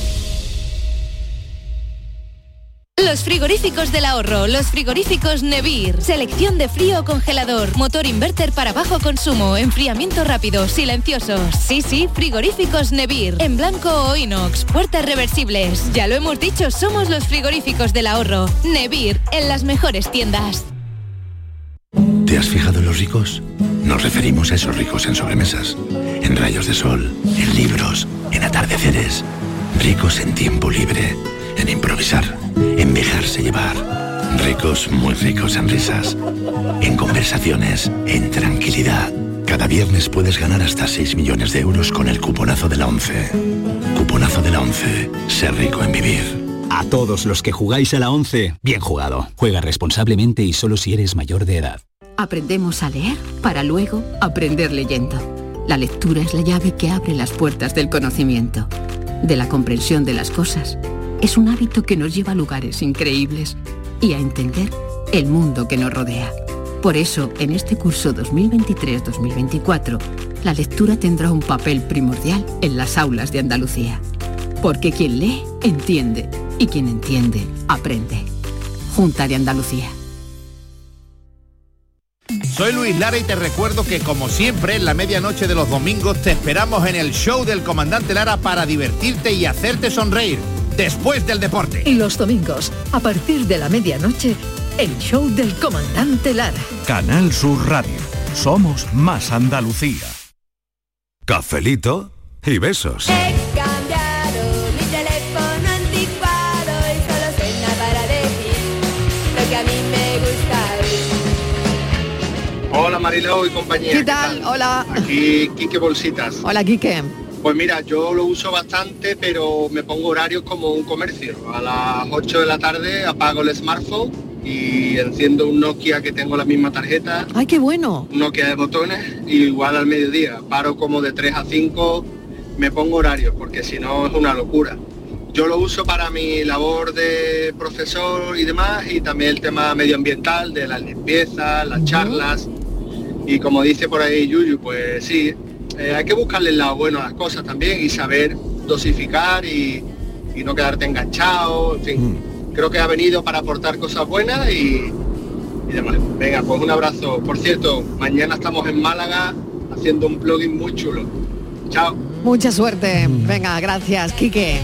Los frigoríficos del ahorro, los frigoríficos Nevir, selección de frío o congelador, motor inverter para bajo consumo, enfriamiento rápido, silenciosos. Sí, sí, frigoríficos Nevir, en blanco o inox, puertas reversibles. Ya lo hemos dicho, somos los frigoríficos del ahorro. Nevir, en las mejores tiendas. ¿Te has fijado en los ricos? Nos referimos a esos ricos en sobremesas, en rayos de sol, en libros, en atardeceres. Ricos en tiempo libre, en improvisar, en dejarse llevar. Ricos, muy ricos en risas, en conversaciones, en tranquilidad. Cada viernes puedes ganar hasta 6 millones de euros con el cuponazo de la 11. Cuponazo de la 11. Ser rico en vivir. A todos los que jugáis a la 11, bien jugado. Juega responsablemente y solo si eres mayor de edad. Aprendemos a leer para luego aprender leyendo. La lectura es la llave que abre las puertas del conocimiento, de la comprensión de las cosas. Es un hábito que nos lleva a lugares increíbles y a entender el mundo que nos rodea. Por eso, en este curso 2023-2024, la lectura tendrá un papel primordial en las aulas de Andalucía. Porque quien lee, entiende. Y quien entiende, aprende. Junta de Andalucía. Soy Luis Lara y te recuerdo que como siempre en la medianoche de los domingos te esperamos en el show del comandante Lara para divertirte y hacerte sonreír después del deporte. Y los domingos, a partir de la medianoche, el show del comandante Lara. Canal Sur Radio. Somos más Andalucía. Cafelito y besos. Hola Mariló y compañía. ¿Qué tal? Hola. Aquí Quique Bolsitas. Hola, Quique. Pues mira, yo lo uso bastante, pero me pongo horarios como un comercio. A las 8 de la tarde apago el smartphone y enciendo un Nokia que tengo la misma tarjeta, ¡Ay, qué bueno! un Nokia de botones, y igual al mediodía. Paro como de 3 a 5, me pongo horarios, porque si no es una locura. Yo lo uso para mi labor de profesor y demás, y también el tema medioambiental, de las limpiezas, las charlas. Y como dice por ahí Yuyu, pues sí, eh, hay que buscarle el lado bueno a las cosas también y saber dosificar y, y no quedarte enganchado, en fin. Creo que ha venido para aportar cosas buenas y, y demás. Venga, pues un abrazo. Por cierto, mañana estamos en Málaga haciendo un plugin muy chulo. Chao. Mucha suerte. Venga, gracias, Quique.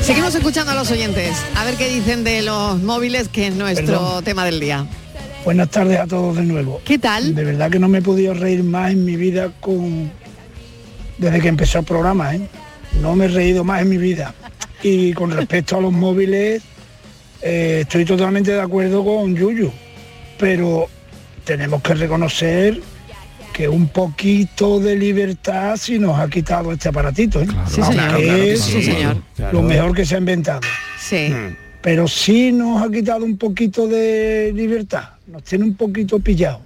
Seguimos escuchando a los oyentes. A ver qué dicen de los móviles, que es nuestro Perdón. tema del día. Buenas tardes a todos de nuevo. ¿Qué tal? De verdad que no me he podido reír más en mi vida con desde que empezó el programa, ¿eh? No me he reído más en mi vida. Y con respecto a los móviles, eh, estoy totalmente de acuerdo con Yuyu, pero tenemos que reconocer que un poquito de libertad sí nos ha quitado este aparatito, ¿eh? Sí, señor. Es sí. Sí, señor. lo mejor que se ha inventado. Sí. Pero sí nos ha quitado un poquito de libertad, nos tiene un poquito pillado.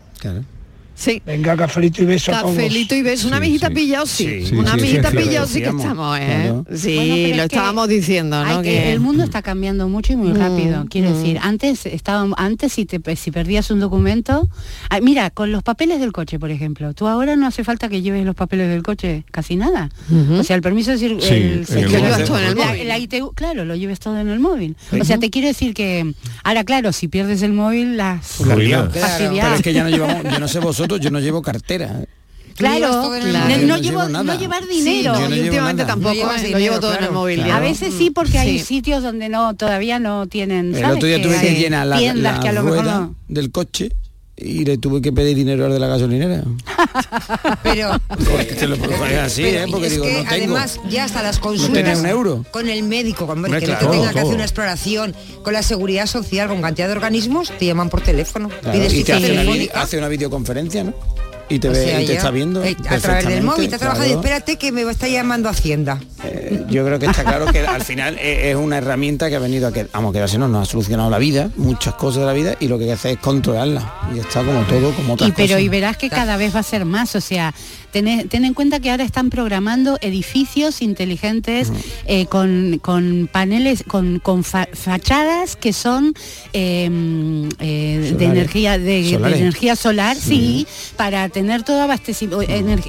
Sí. Venga, cafelito y beso a todos. Cafelito y beso. Una Sí, amiguita sí. pillado, sí. Sí, Una lo pillado sí que estamos, ¿eh? claro. Sí, Bueno, lo es que estábamos diciendo, ¿no? Hay que- Que- el mundo está cambiando mucho y muy Mm, rápido. Quiero mm. decir, antes estaba, antes si te si perdías un documento, ah, mira, con los papeles del coche, por ejemplo, tú ahora no hace falta que lleves los papeles del coche, casi nada. O sea, el permiso es decir, Sí, en el móvil. llevas todo en el móvil. La ITU, claro, lo lleves todo en el móvil. O sea, te quiero decir que ahora claro, si pierdes el móvil las. Pero es que ya no llevamos, yo no sé vosotros, yo no llevo cartera. Claro, no, llevo, llevo nada. no llevar Sí, dinero. yo últimamente nada. tampoco, llevo todo en el móvil. Claro. A veces sí, porque hay Sí. sitios donde no todavía no tienen. El ¿sabes? otro día tuve que hay llenar la, tiendas la que a lo mejor rueda no. del coche y le tuve que pedir dinero al de la gasolinera. Pero Porque te lo así, Pero ¿eh? Porque es digo, que no tengo. además ya hasta las consultas un euro. con el médico, Hombre, que no claro, te tenga que todo. hacer una exploración, con la seguridad social, con cantidad de organismos, te llaman por teléfono. Claro, Pides y te hace una, telefónica. hace una videoconferencia, ¿no? Y te O ve sea, y te ya, está viendo. eh, a través del móvil, te trabaja y claro. espérate que me está llamando Hacienda. Eh, Yo creo que está claro que al final e- es una herramienta que ha venido a que, vamos, que así no nos ha solucionado la vida, muchas cosas de la vida, y lo que hay que hacer es controlarla. Y está como todo, como otras Y pero cosas. y verás que cada vez va a ser más, o sea, ten, ten en cuenta que ahora están programando edificios inteligentes eh, con, con paneles, con, con fa- fachadas que son eh, eh, de energía de, energía solar, sí, para tener todo abastecimiento,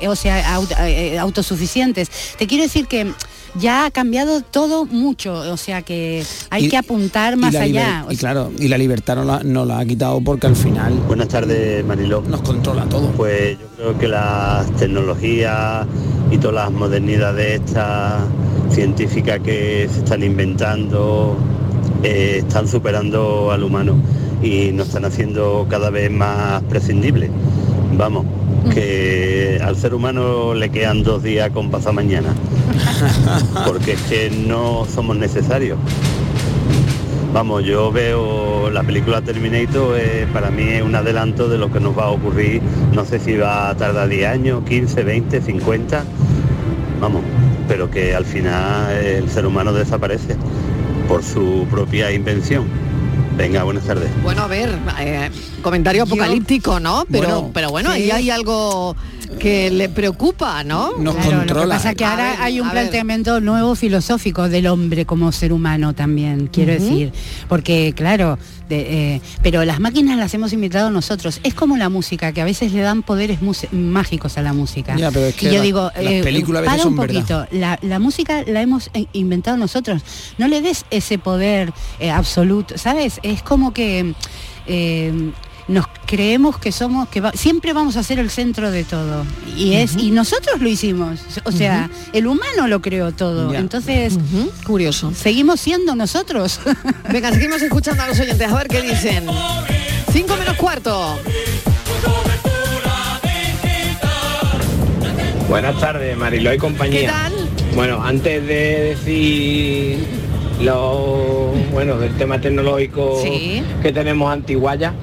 o sea, eh, autosuficientes. Te quiero decir que ya ha cambiado todo mucho, o sea que hay Y- que apuntar más allá. Y claro, y la libertad no la, no la ha quitado porque al final Buenas tardes, Mariló. nos controla todo. Pues yo creo que las tecnologías y todas las modernidades estas científicas que se están inventando eh, están superando al humano y nos están haciendo cada vez más prescindibles. Vamos, que al ser humano le quedan dos días con pasado mañana, porque es que no somos necesarios. Vamos, yo veo la película Terminator, eh, para mí es un adelanto de lo que nos va a ocurrir, no sé si va a tardar 10 años, 15, 20, 50, vamos, pero que al final el ser humano desaparece por su propia invención. Venga, buenas tardes. Bueno, a ver, eh, comentario apocalíptico, ¿no? Pero Bueno, pero bueno, sí. ahí hay algo que le preocupa, ¿no? Nos Claro, Lo que controla. pasa es que A ahora ver, hay un ver. planteamiento nuevo filosófico del hombre como ser humano también, quiero decir. Porque, claro, de, eh, pero las máquinas las hemos inventado nosotros. Es como la música, que a veces le dan poderes mágicos a la música. Ya, pero es que y yo la- digo, las eh, películas a veces para son un poquito, la, la música la hemos eh, inventado nosotros. No le des ese poder eh, absoluto, ¿sabes? Es como que... nos creemos que somos que va- siempre vamos a ser el centro de todo y es y nosotros lo hicimos o sea el humano lo creó todo Ya. entonces curioso seguimos siendo nosotros Venga, seguimos escuchando a los oyentes, a ver qué dicen. Cinco menos cuarto. Buenas tardes, Mariló y compañía. ¿Qué tal? Bueno, antes de decir lo bueno del tema tecnológico Sí. que tenemos antiguaya,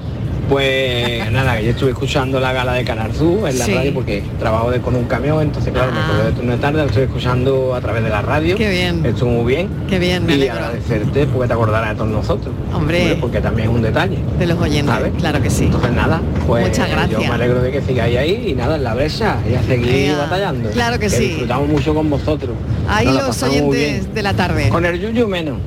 pues nada, que yo estuve escuchando la gala de Canal Sur en la Sí. radio porque trabajo de- con un camión, entonces claro, me Ah. acordé de turno de tarde, lo estoy escuchando a través de la radio. Qué bien. Estuvo muy bien. Qué bien, me y alegro. agradecerte porque te acordarás de todos nosotros. Hombre. Porque también es un detalle. De los oyentes, ¿sabes? claro que sí. Entonces nada, pues Muchas gracias. yo me alegro de que sigáis ahí y nada, en la brecha y a seguir Ea, batallando. claro que sí. Disfrutamos mucho con vosotros. Ahí Nos los oyentes de la tarde. Con el yuyu menos.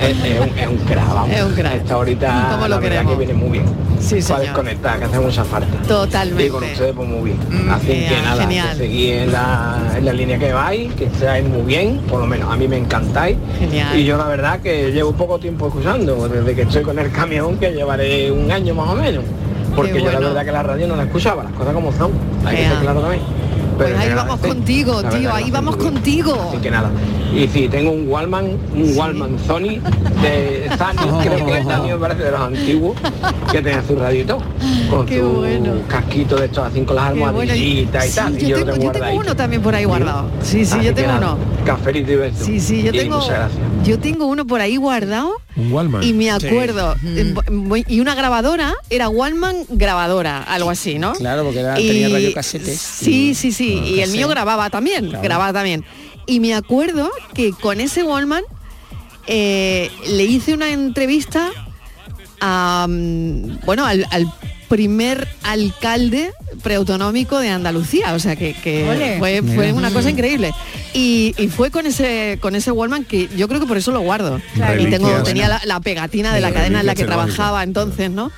Es un, es un crack, vamos. Es un crack. Esta ahorita ¿Cómo lo la verdad queremos? que viene muy bien. Sí, Para desconectar, que hace mucha falta. Totalmente. Y con ustedes pues muy bien. Mm, Así que nada, genial. que en la, en la línea que vais, que estáis muy bien, por lo menos a mí me encantáis. Genial. Y yo la verdad que llevo poco tiempo escuchando, desde que estoy con el camión, que llevaré un año más o menos. Porque yo la verdad que la radio no la escuchaba, las cosas como son. Hay que ser claro también. Pues Pero ahí que vamos contigo, tío, ahí vamos contigo. Así que nada. Y sí, tengo un Wallman, un Wallman Sony de Sony, creo que también me parece de los antiguos, que tenía su radio y todo, con Qué su bueno. casquito de estos así con las Qué bueno. almohadillitas y Sí, tal. y yo, tengo, yo tengo uno también por ahí guardado. Sí, sí, Así yo tengo uno. Cafelito y beso. Sí, sí, yo Y tengo, yo tengo uno por ahí guardado Un Wallman. y me acuerdo. eh, voy- Y una grabadora era Wallman grabadora, algo así, ¿no? Claro, porque era- Y- tenía radiocasetes. Sí, sí, sí. y el mío grababa también, grababa también. Y me acuerdo que con ese Wallman eh, le hice una entrevista a, mm, bueno, al, al primer alcalde preautonómico de Andalucía, o sea que, que fue, fue una cosa increíble. Y, y fue con ese con ese Wallman que yo creo que por eso lo guardo. Claro. Y tengo, tenía la, la pegatina de la cadena en la que trabajaba entonces, ¿no?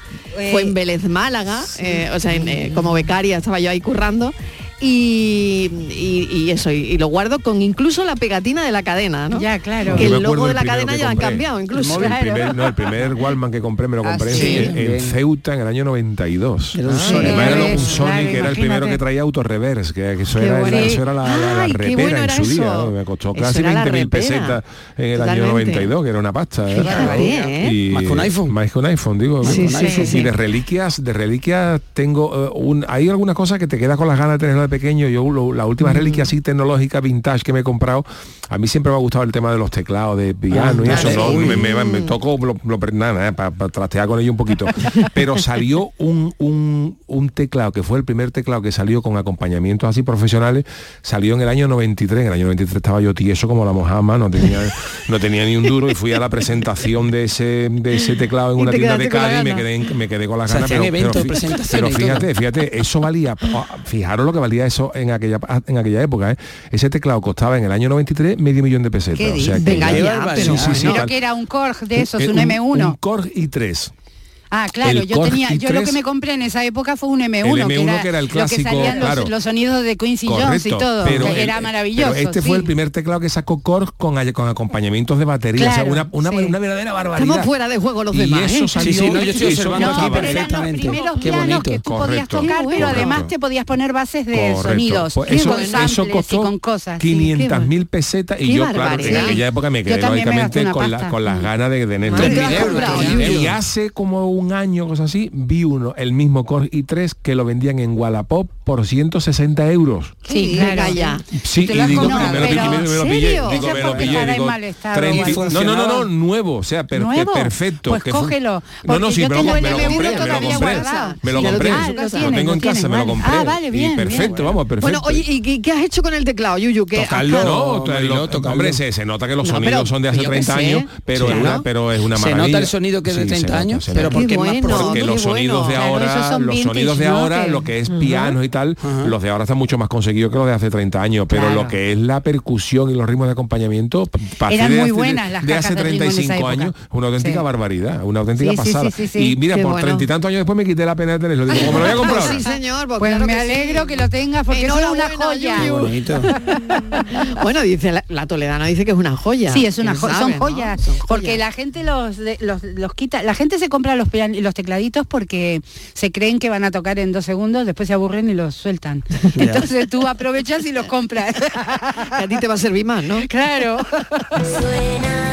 Fue en Vélez Málaga, eh, o sea, en, eh, como becaria estaba yo ahí currando. Y, y- y eso, y, y lo guardo con incluso la pegatina de la cadena, ¿no? Ya, claro. Que el logo de la cadena ya lo han cambiado incluso. El primer, no, el primer Wallman que compré me lo Ah, compré en- sí. en. Ceuta en el año 92. Era un Ah, Sony. era un Sony claro, que era el primero que traía autorreverse, que, que eso, era, bueno. eso era la, la- la Ay, qué repera bueno en era su día. ¿no? Me costó Eso casi era la 20.000 repera. pesetas en el año Totalmente. 92, que era una pasta. ¿eh? Fíjate, ¿eh? Y- Más que un iPhone. Más que un iPhone, digo. Y de reliquias, de reliquias tengo eh, un, hay algunas cosas que te quedas con las ganas de tenerlo de pequeño. Yo lo- la última reliquia así tecnológica vintage que me he comprado, a mí siempre me ha gustado el tema de los teclados de piano y Ah, eso. ¿no? Me, me, me toco lo, lo- nada, para trastear con ello un poquito. Pero salió un, un, un teclado que fue el primer teclado que salió con acompañamientos así profesionales, salió en el año 93. En el año 93 estaba yo tieso como la mojama, no tenía, no tenía ni un duro y fui a la presentación de ese, de ese teclado en una tienda de Cádiz y me quedé, en- me quedé con las Se ganas. Pero, pero fíjate, fíjate, eso valía, fijaros lo que valía eso en aquella en aquella época, ¿eh? Ese teclado costaba en el año 93 medio millón de pesetas. ¿Qué o sea, que Venga Qué ya, barbaridad. pero Sí, sí, sí, Pero tal- que era un Korg de esos, eh, un, M1. Un Korg i3. Ah, claro, El yo Korg tenía, yo lo i3 que me compré en esa época fue un M1, El M1 que era el lo que clásico, salían los, claro. los sonidos de Quincy Jones y todo, pero que el- era maravilloso. Pero este sí. fue el primer teclado que sacó Korg con, con acompañamientos de batería, o sea, Claro, una, una, sí. una verdadera barbaridad. Estamos fuera de juego los y demás, eso ¿eh? salió, Sí, sí, no, yo estoy observando No, pero eran los perfectamente. primeros Qué pianos bonito. que tú podías Correcto. tocar, Qué pero además te podías poner bases de Correcto. sonidos, Pues con eso, samples eso y costó con cosas. sí. 500 mil pesetas y yo claro que en aquella época me quedé lógicamente con, con las ganas de tener y hace como un año cosas así vi uno el mismo Core i3 que lo vendían en Wallapop por 160 euros Sí, claro. ya. Sí, y digo, comprado, me lo pero- pillé, me lo ¿en pillé, digo, me lo pillé, digo, mal estado, 30 igual. no, no, no, no, nuevo, o sea, per- ¿Nuevo? perfecto. Pues que cógelo, No, no, sí, me lo, tengo el me lo M1 compré, me lo todavía compré, me lo compré, lo casa. lo tienes, tengo en lo casa, me lo compré. Ah, vale, bien, perfecto, vamos, perfecto. Bueno, oye, ¿y qué, has hecho con el teclado, Yuyu? ¿Qué- Tocarlo, no, hombre, se, nota que los No, sonidos son de hace yo qué 30 sé. años, pero, es una, claro. pero es una Se maravilla. nota el sonido que es de Sí, se 30 nota, años, pero es más porque qué los sonidos bueno. de ahora, son los vintage, sonidos de ¿no? ahora, Que- lo que es piano y tal, los de ahora están mucho más conseguidos que los de hace 30 años, pero Claro. lo que es la percusión y los ritmos de acompañamiento, Eran muy hace- buenas las de hace cajas de ritmo en esa 35 época. años, una auténtica Sí. barbaridad, una auténtica Sí, pasada. sí, sí, sí. Y mira, Qué por bueno. treinta y tantos años después me quité la pena de tenerlo. Digo, como me lo voy a comprar ahora. sí, señor, pues claro me que sí. alegro que lo tengas porque es una joya. Bueno, dice la, la toledana dice que es una joya. Sí, es una ¿Quién jo- sabe, son no? joyas, porque la gente los, los los quita, la gente se compra los los tecladitos porque se creen que van a tocar en dos segundos, después se aburren y los sueltan. Entonces tú aprovechas y los compras. a ti te va a servir más, ¿no? Claro. Suena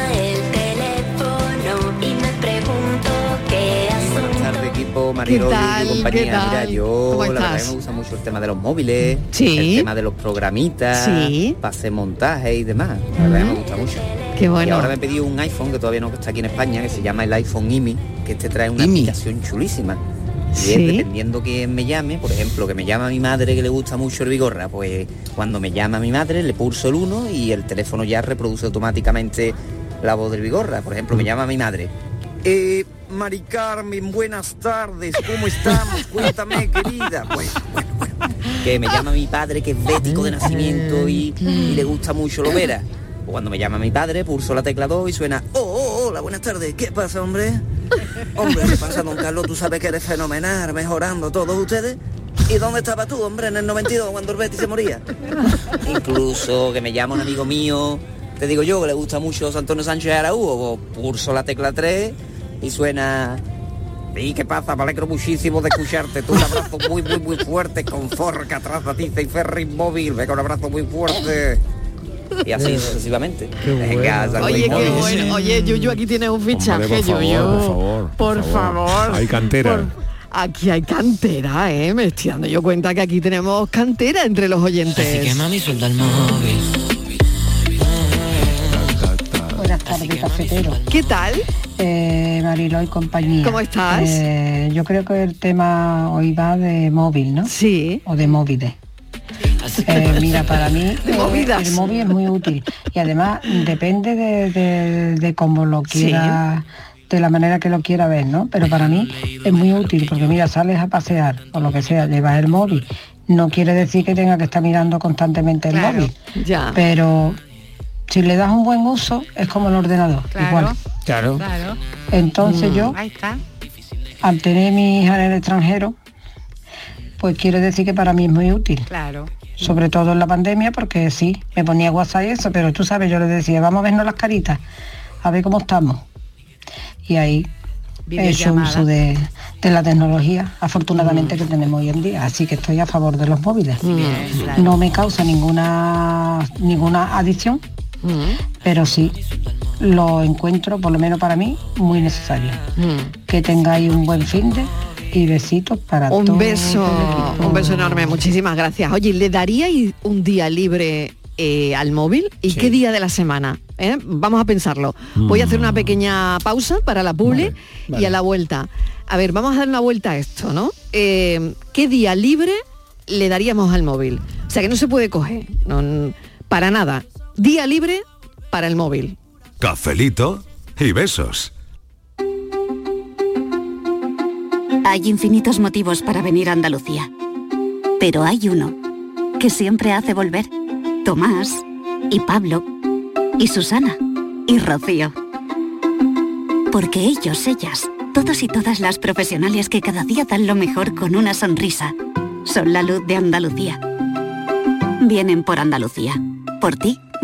equipo, Mariló tal? y compañía. Mira, yo ¿Cómo la verdad que me gusta mucho el tema de los móviles, Sí. el tema de los programitas, Sí. para hacer montaje y demás. La verdad que me gusta mucho. Qué Y bueno. ahora me he pedido un iPhone que todavía no está aquí en España, que se llama el iPhone IMI, que este trae una IMI. aplicación chulísima. Y Sí. es dependiendo quién me llame, por ejemplo, que me llama mi madre que le gusta mucho el bigorra, pues cuando me llama mi madre le pulso el 1 y el teléfono ya reproduce automáticamente la voz del bigorra. Por ejemplo, me llama mi madre. Eh, Mari Carmen, buenas tardes, ¿cómo estamos? Cuéntame, querida. Pues, bueno, bueno. Que me llama mi padre, que es bético de nacimiento y, y le gusta mucho lo vera. O cuando me llama mi padre, pulso la tecla 2 y suena, oh, oh, hola, buenas tardes, ¿qué pasa, hombre? Hombre, ¿qué pasa, don Carlos? Tú sabes que eres fenomenal, mejorando todos ustedes. ¿Y dónde estaba tú, hombre, en el 92, cuando el Betis se moría? Incluso que me llama un amigo mío, te digo yo, que le gusta mucho Antonio Sánchez Araújo, o pulso la tecla 3 y suena... ¿Y qué pasa? Me alegro muchísimo de escucharte. Tú un abrazo muy, muy, muy fuerte con Forca, ti, y Ferry Móvil. Venga, un abrazo muy fuerte. Y así sucesivamente. Oye, qué bueno. Oye, Yuyu, aquí tienes un fichaje, Hombre, por favor, Yuyu. por favor, Por favor. Hay cantera. Por- Aquí hay cantera, ¿eh? Me estoy dando yo cuenta que aquí tenemos cantera entre los oyentes. Así que mami suelta el móvil. Cafetero. ¿Qué tal? Eh, Mariló y compañía. ¿Cómo estás? Eh, yo creo que el tema hoy va de móvil, ¿no? Sí. O de móviles. Eh, mira, para mí De eh, movidas. el móvil es muy útil y además depende de, de- de cómo lo quiera, de la manera que lo quiera ver, ¿no? Pero para mí es muy útil porque mira, sales a pasear o lo que sea, llevas el móvil. No quiere decir que tenga que estar mirando constantemente el Claro, móvil, ya. pero si le das un buen uso es como el ordenador, igual. Claro. Claro. Entonces Mm. yo, Ahí está. al tener mi hija en el extranjero, pues quiere decir que para mí es muy útil. Claro. Sobre todo en la pandemia, porque sí, me ponía WhatsApp y eso, pero tú sabes, yo le decía, vamos a vernos las caritas, a ver cómo estamos. Y ahí he hecho uso de, de la tecnología, afortunadamente, que tenemos hoy en día. Así que estoy a favor de los móviles. claro. No me causa ninguna, ninguna adicción, pero sí lo encuentro, por lo menos para mí, muy necesario. Que tengáis un buen fin de y besitos para todos. Un beso, un beso enorme, muchísimas gracias. Oye, ¿le daríais un día libre eh, al móvil? ¿Y qué día de la semana? eh? Vamos a pensarlo. Voy a hacer una pequeña pausa para la publi y a la vuelta. A ver, vamos a dar una vuelta a esto, ¿no? Eh, ¿Qué día libre le daríamos al móvil? O sea, que no se puede coger, no, para nada. Día libre para el móvil. Cafelito y besos. Hay infinitos motivos para venir a Andalucía. Pero hay uno que siempre hace volver. Tomás y Pablo y Susana y Rocío. Porque ellos, ellas, todos y todas las profesionales que cada día dan lo mejor con una sonrisa, son la luz de Andalucía. Vienen por Andalucía. Por ti,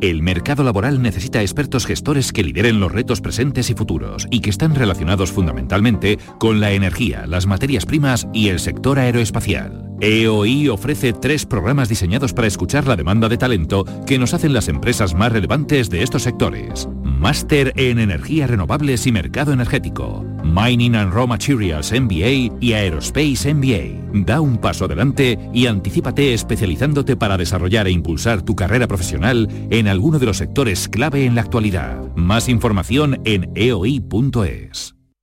El mercado laboral necesita expertos gestores que lideren los retos presentes y futuros y que están relacionados fundamentalmente con la energía, las materias primas y el sector aeroespacial. EOI ofrece tres programas diseñados para escuchar la demanda de talento que nos hacen las empresas más relevantes de estos sectores. Máster en Energías Renovables y Mercado Energético, Mining and Raw Materials MBA y Aerospace MBA. Da un paso adelante y anticípate especializándote para desarrollar e impulsar tu carrera profesional en alguno de los sectores clave en la actualidad. Más información en eoi.es.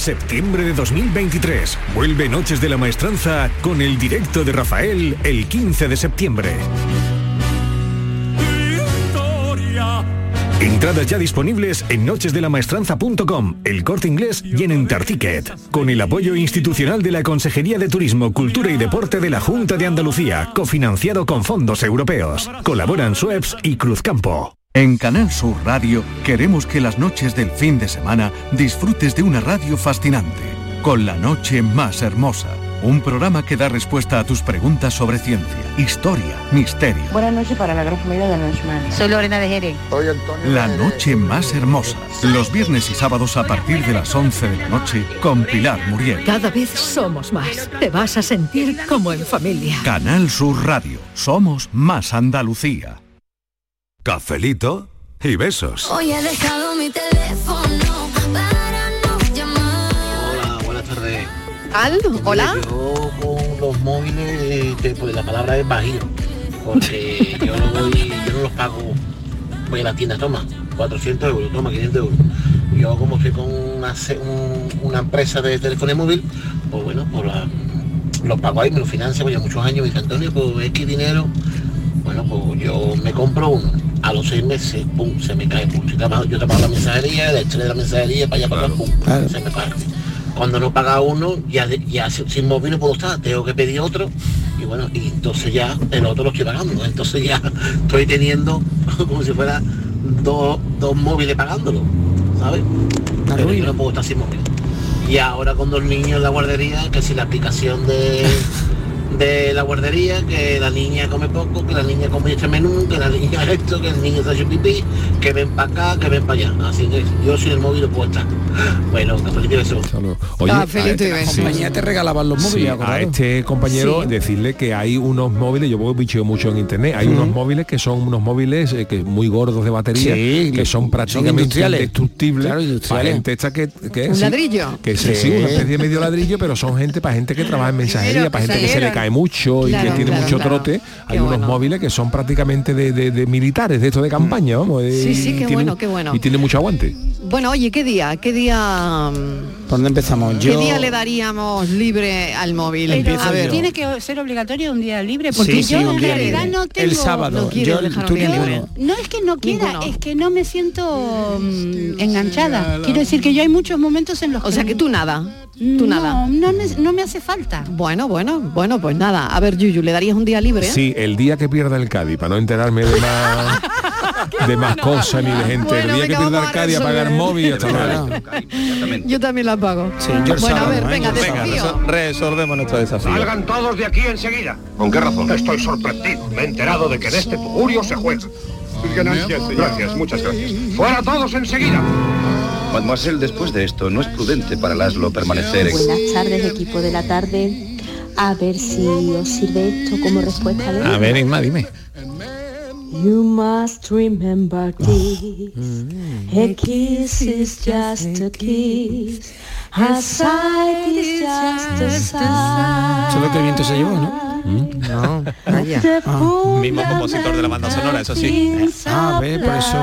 Septiembre de 2023. Vuelve Noches de la Maestranza con el directo de Rafael el 15 de septiembre. Entradas ya disponibles en nochesdelamaestranza.com, el corte inglés y en Enterticket. Con el apoyo institucional de la Consejería de Turismo, Cultura y Deporte de la Junta de Andalucía, cofinanciado con fondos europeos. Colaboran Sueps y Cruzcampo. En Canal Sur Radio queremos que las noches del fin de semana disfrutes de una radio fascinante, con la noche más hermosa. Un programa que da respuesta a tus preguntas sobre ciencia, historia, misterio. Buenas noches para la gran familia de Nochman. Soy Lorena de Jerez. La noche más hermosa. Los viernes y sábados a partir de las 11 de la noche con Pilar Muriel. Cada vez somos más. Te vas a sentir como en familia. Canal Sur Radio. Somos más Andalucía. Cafelito y besos. Hoy he dejado mi teléfono para no llamar. Hola, buenas tardes. ¿Al? Hola. Yo con los móviles, que, pues la palabra es bajío, porque yo no voy, yo no los pago, voy a la tienda, toma, 400 euros, toma, 500 euros. Yo como estoy con una, un- una empresa de telefonía móvil, pues bueno, pues la- los pago ahí, me lo financia, pues ya muchos años, me dice Antonio, pues X dinero, bueno, pues yo me compro uno, a los seis meses, pum, se me cae, pum, yo te pago, la mensajería, el estrés de la mensajería, para allá, para acá, pum, se me parte. Cuando no paga uno, ya, ya sin sin móvil no puedo estar, tengo que pedir otro, y bueno, y entonces ya el otro lo estoy pagando, entonces ya estoy teniendo como si fuera dos, dos móviles pagándolo, ¿sabes? Pero yo no puedo estar sin móvil. Y ahora con dos niños en la guardería, que si la aplicación de, de la guardería, que la niña come poco, que la niña come este menú, que la niña esto, que el niño está hecho pipí, que ven para acá, que ven para allá. Así que yo sin el móvil estar. Bueno, cafelito y beso. Oye, Cafelito a- y besos. sí. La compañía te regalaban los móviles, Sí, a este compañero Sí. decirle que hay unos móviles, yo bicheo mucho en internet, hay unos móviles que son unos móviles eh, que muy gordos de batería, Sí, que son prácticamente industriales. indestructibles Claro, para gente esta que, que ¿Un sí, ladrillo? que sí, una especie de medio ladrillo, pero son gente para gente que trabaja en mensajería, para gente que se le salieron. Cae mucho y que tiene claro, mucho claro. trote. Hay Qué unos bueno. móviles que son prácticamente de, de- de militares, de esto de campaña, vamos. Sí, sí, y qué tienen- bueno, qué bueno. Y tiene mucho aguante. Bueno, oye, ¿qué día? ¿Qué día? mm, ¿Por dónde empezamos? ¿Qué Yo... día le daríamos libre al móvil? Pero a ver. tiene que ser obligatorio un día libre, porque Sí, sí, yo en realidad libre. no tengo... El sábado. no yo, tú. No es que no quiera, Ninguno. es que no me siento mm, enganchada. Quiero decir que yo hay muchos momentos en los que... O sea que tú nada. Tú no, nada. No, me, no me hace falta. Bueno, bueno, bueno, pues nada. A ver, Yuyu, ¿le darías un día libre? Sí, el día que pierda el Cádiz, para no enterarme de más, de más cosas ni de gente. Bueno, el día que pierda el a a pagar móvil hasta luego. Yo también la pago. Sí, yo bueno, a ver, venga, Venga, desafío. Resolvemos nuestro desafío. Salgan todos de aquí enseguida. ¿Con qué razón? Estoy sorprendido. Me he enterado de que en este tugurio se juega. Gracias, Gracias, muchas gracias. ¡Fuera todos enseguida! Mademoiselle, después de esto, no es prudente para Laszlo permanecer en... Buenas tardes, equipo de la tarde. A ver si os sirve esto como respuesta de A ver, Isma, dime. You must remember this. A kiss is just a kiss. A sight is just a sight. Eso es lo que el viento se llevó, ¿no? No, vaya. Mismo compositor de la banda sonora, eso sí. Ah, ve, por eso.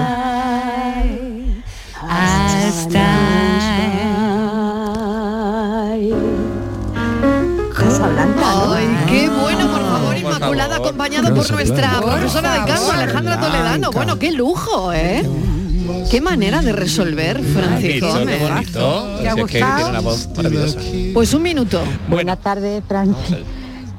Ay, qué bueno, Inmaculada, acompañada por nuestra profesora de canto, Alejandra Toledano. Bueno, qué lujo, ¿eh? Qué manera de resolver, Francisco. Qué Gómez. bonito. ¿Te ha Si es que tiene gustado? una voz maravillosa. Pues un minuto. Buenas tardes, Fran.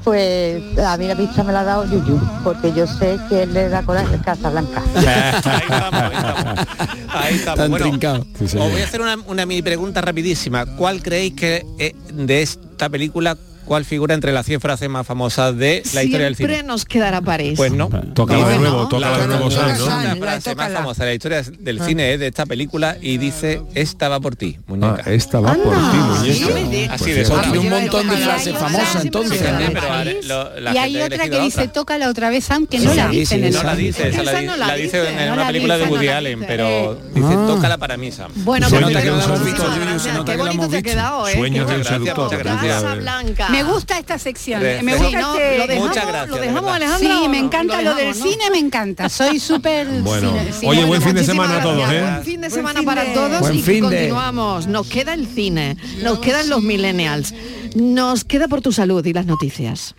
Pues a mí la pista me la ha dado Yuyu, porque yo sé que él le da coraje a Casablanca. Ahí estamos. Tan Bueno, trincado. os voy a hacer una, una mini pregunta rapidísima. ¿Cuál creéis que eh, de esta película, cuál figura entre las 100 frases más famosas de la historia del Siempre cine? nos quedará París. Pues no. Tócala de nuevo, tócala de nuevo. La frase más famosa de la historia del Ah. cine es de esta película y dice esta va por ti, muñeca. Ah, esta va por ti, muñeca. Así Pues de fíjate. Tiene un montón de frases famosas, entonces. Pero y hay otra que dice otra. toca la otra vez aunque no la sí, dice sí, en el no la dice, esa la, dice en una la película de Woody Allen, pero dice tócala para mí, Sam. Bueno, Se pues nota que no muchísimas hemos visto, gracias. Yuyu, se nota Qué bonito hemos te ha quedado, ¿eh? Sueños del gracias, seductor. Blanca. Me gusta esta sección. Me Sí, gusta no, este- lo dejamos, Muchas gracias, lo dejamos. Sí, me lo encanta lo, del cine, me encanta. Soy súper Bueno, cine- oye, cine- buen fin de Muchísimas semana a todos, gracias. ¿eh? Buen fin de semana para todos Buen y fin de- continuamos. Nos queda el cine, nos quedan los millennials, nos queda por tu salud y las noticias.